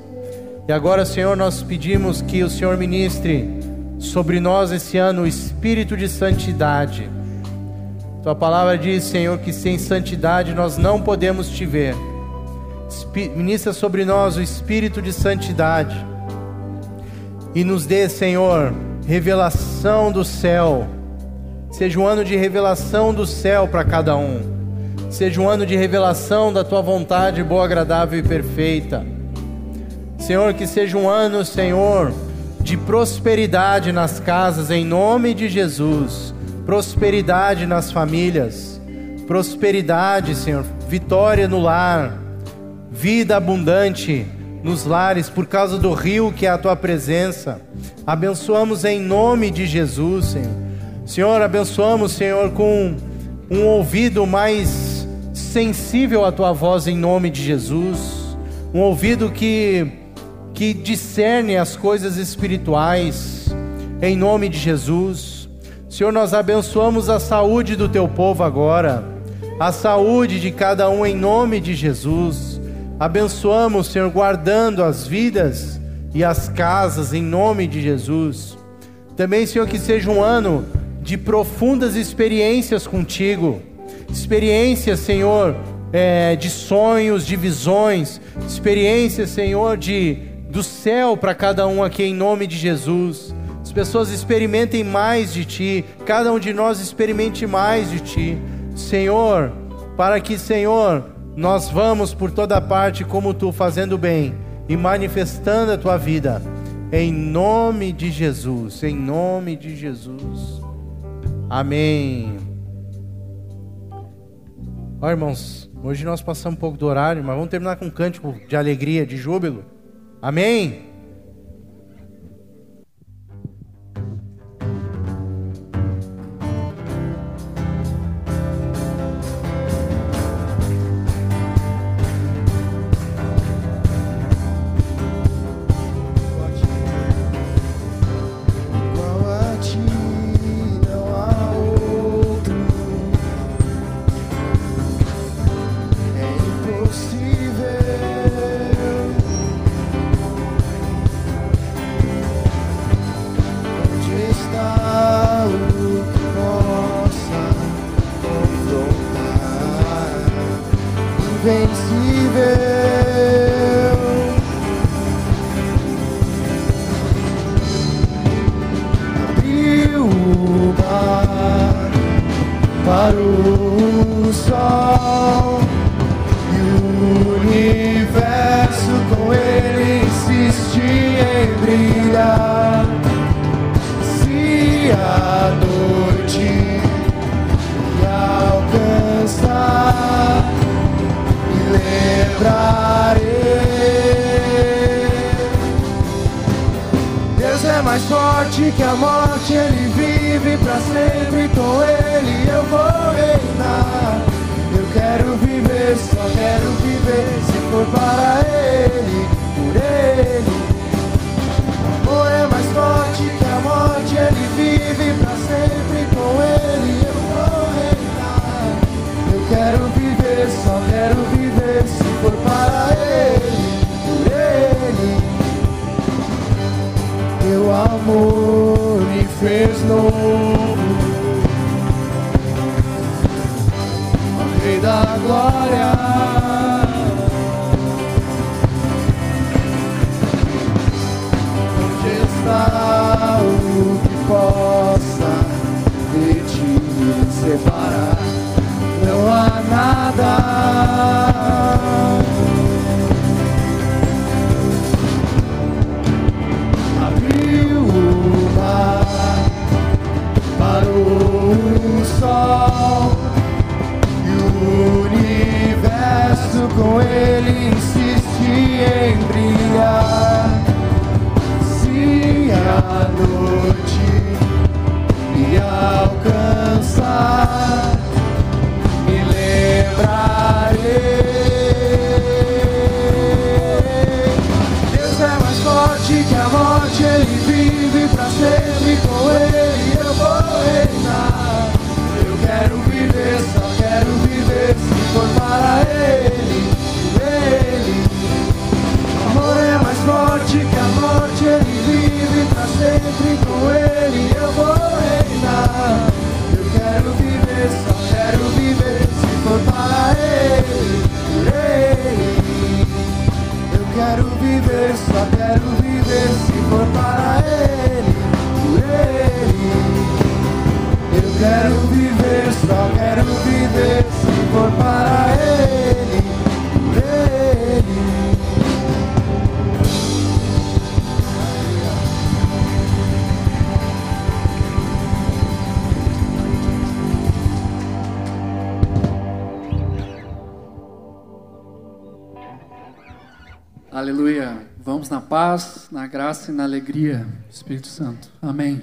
E agora, Senhor, nós pedimos que o Senhor ministre sobre nós esse ano o espírito de santidade. Tua palavra diz, Senhor, que sem santidade nós não podemos te ver. Ministra sobre nós o espírito de santidade e nos dê, Senhor, revelação do céu. Seja um ano de revelação do céu para cada um. Seja um ano de revelação da tua vontade boa, agradável e perfeita. Senhor, que seja um ano, Senhor, de prosperidade nas casas, em nome de Jesus. Prosperidade nas famílias. Prosperidade, Senhor. Vitória no lar. Vida abundante nos lares por causa do rio que é a tua presença. Abençoamos em nome de Jesus, Senhor. Senhor, abençoamos, Senhor, com um ouvido mais sensível à tua voz em nome de Jesus. Um ouvido que que discerne as coisas espirituais em nome de Jesus. Senhor, nós abençoamos a saúde do teu povo agora, a saúde de cada um em nome de Jesus. Abençoamos, Senhor, guardando as vidas e as casas em nome de Jesus. Também, Senhor, que seja um ano de profundas experiências contigo, experiências, Senhor, é, de sonhos, de visões, experiências, Senhor, de do céu para cada um aqui em nome de Jesus. As pessoas experimentem mais de Ti, cada um de nós experimente mais de Ti, Senhor, para que, Senhor, nós vamos por toda parte como tu, fazendo bem e manifestando a tua vida. Em nome de Jesus, em nome de Jesus. Amém. Ó irmãos, hoje nós passamos um pouco do horário, mas vamos terminar com um cântico de alegria, de júbilo. Amém. Que a morte, ele vive pra sempre. Com ele eu vou reinar. Eu quero viver, só quero viver. Se for para ele, por ele. O amor é mais forte que a morte, ele vive pra sempre. Com ele eu vou reinar. Eu quero viver, só quero viver. Amor me fez novo. Ó Rei da glória. Onde está o que possa de ti separar? Não há nada. E o universo com ele insiste em brilhar. Se a noite me alcançar, me lembrarei. Sempre. Com Ele eu vou reinar. Eu quero viver, só quero viver. Se for para Ele. Eu quero viver, só quero viver se for para Ele, Ele. Eu quero viver, só quero viver se for para Ele, Vamos na paz, na graça e na alegria Espírito Santo. Amém.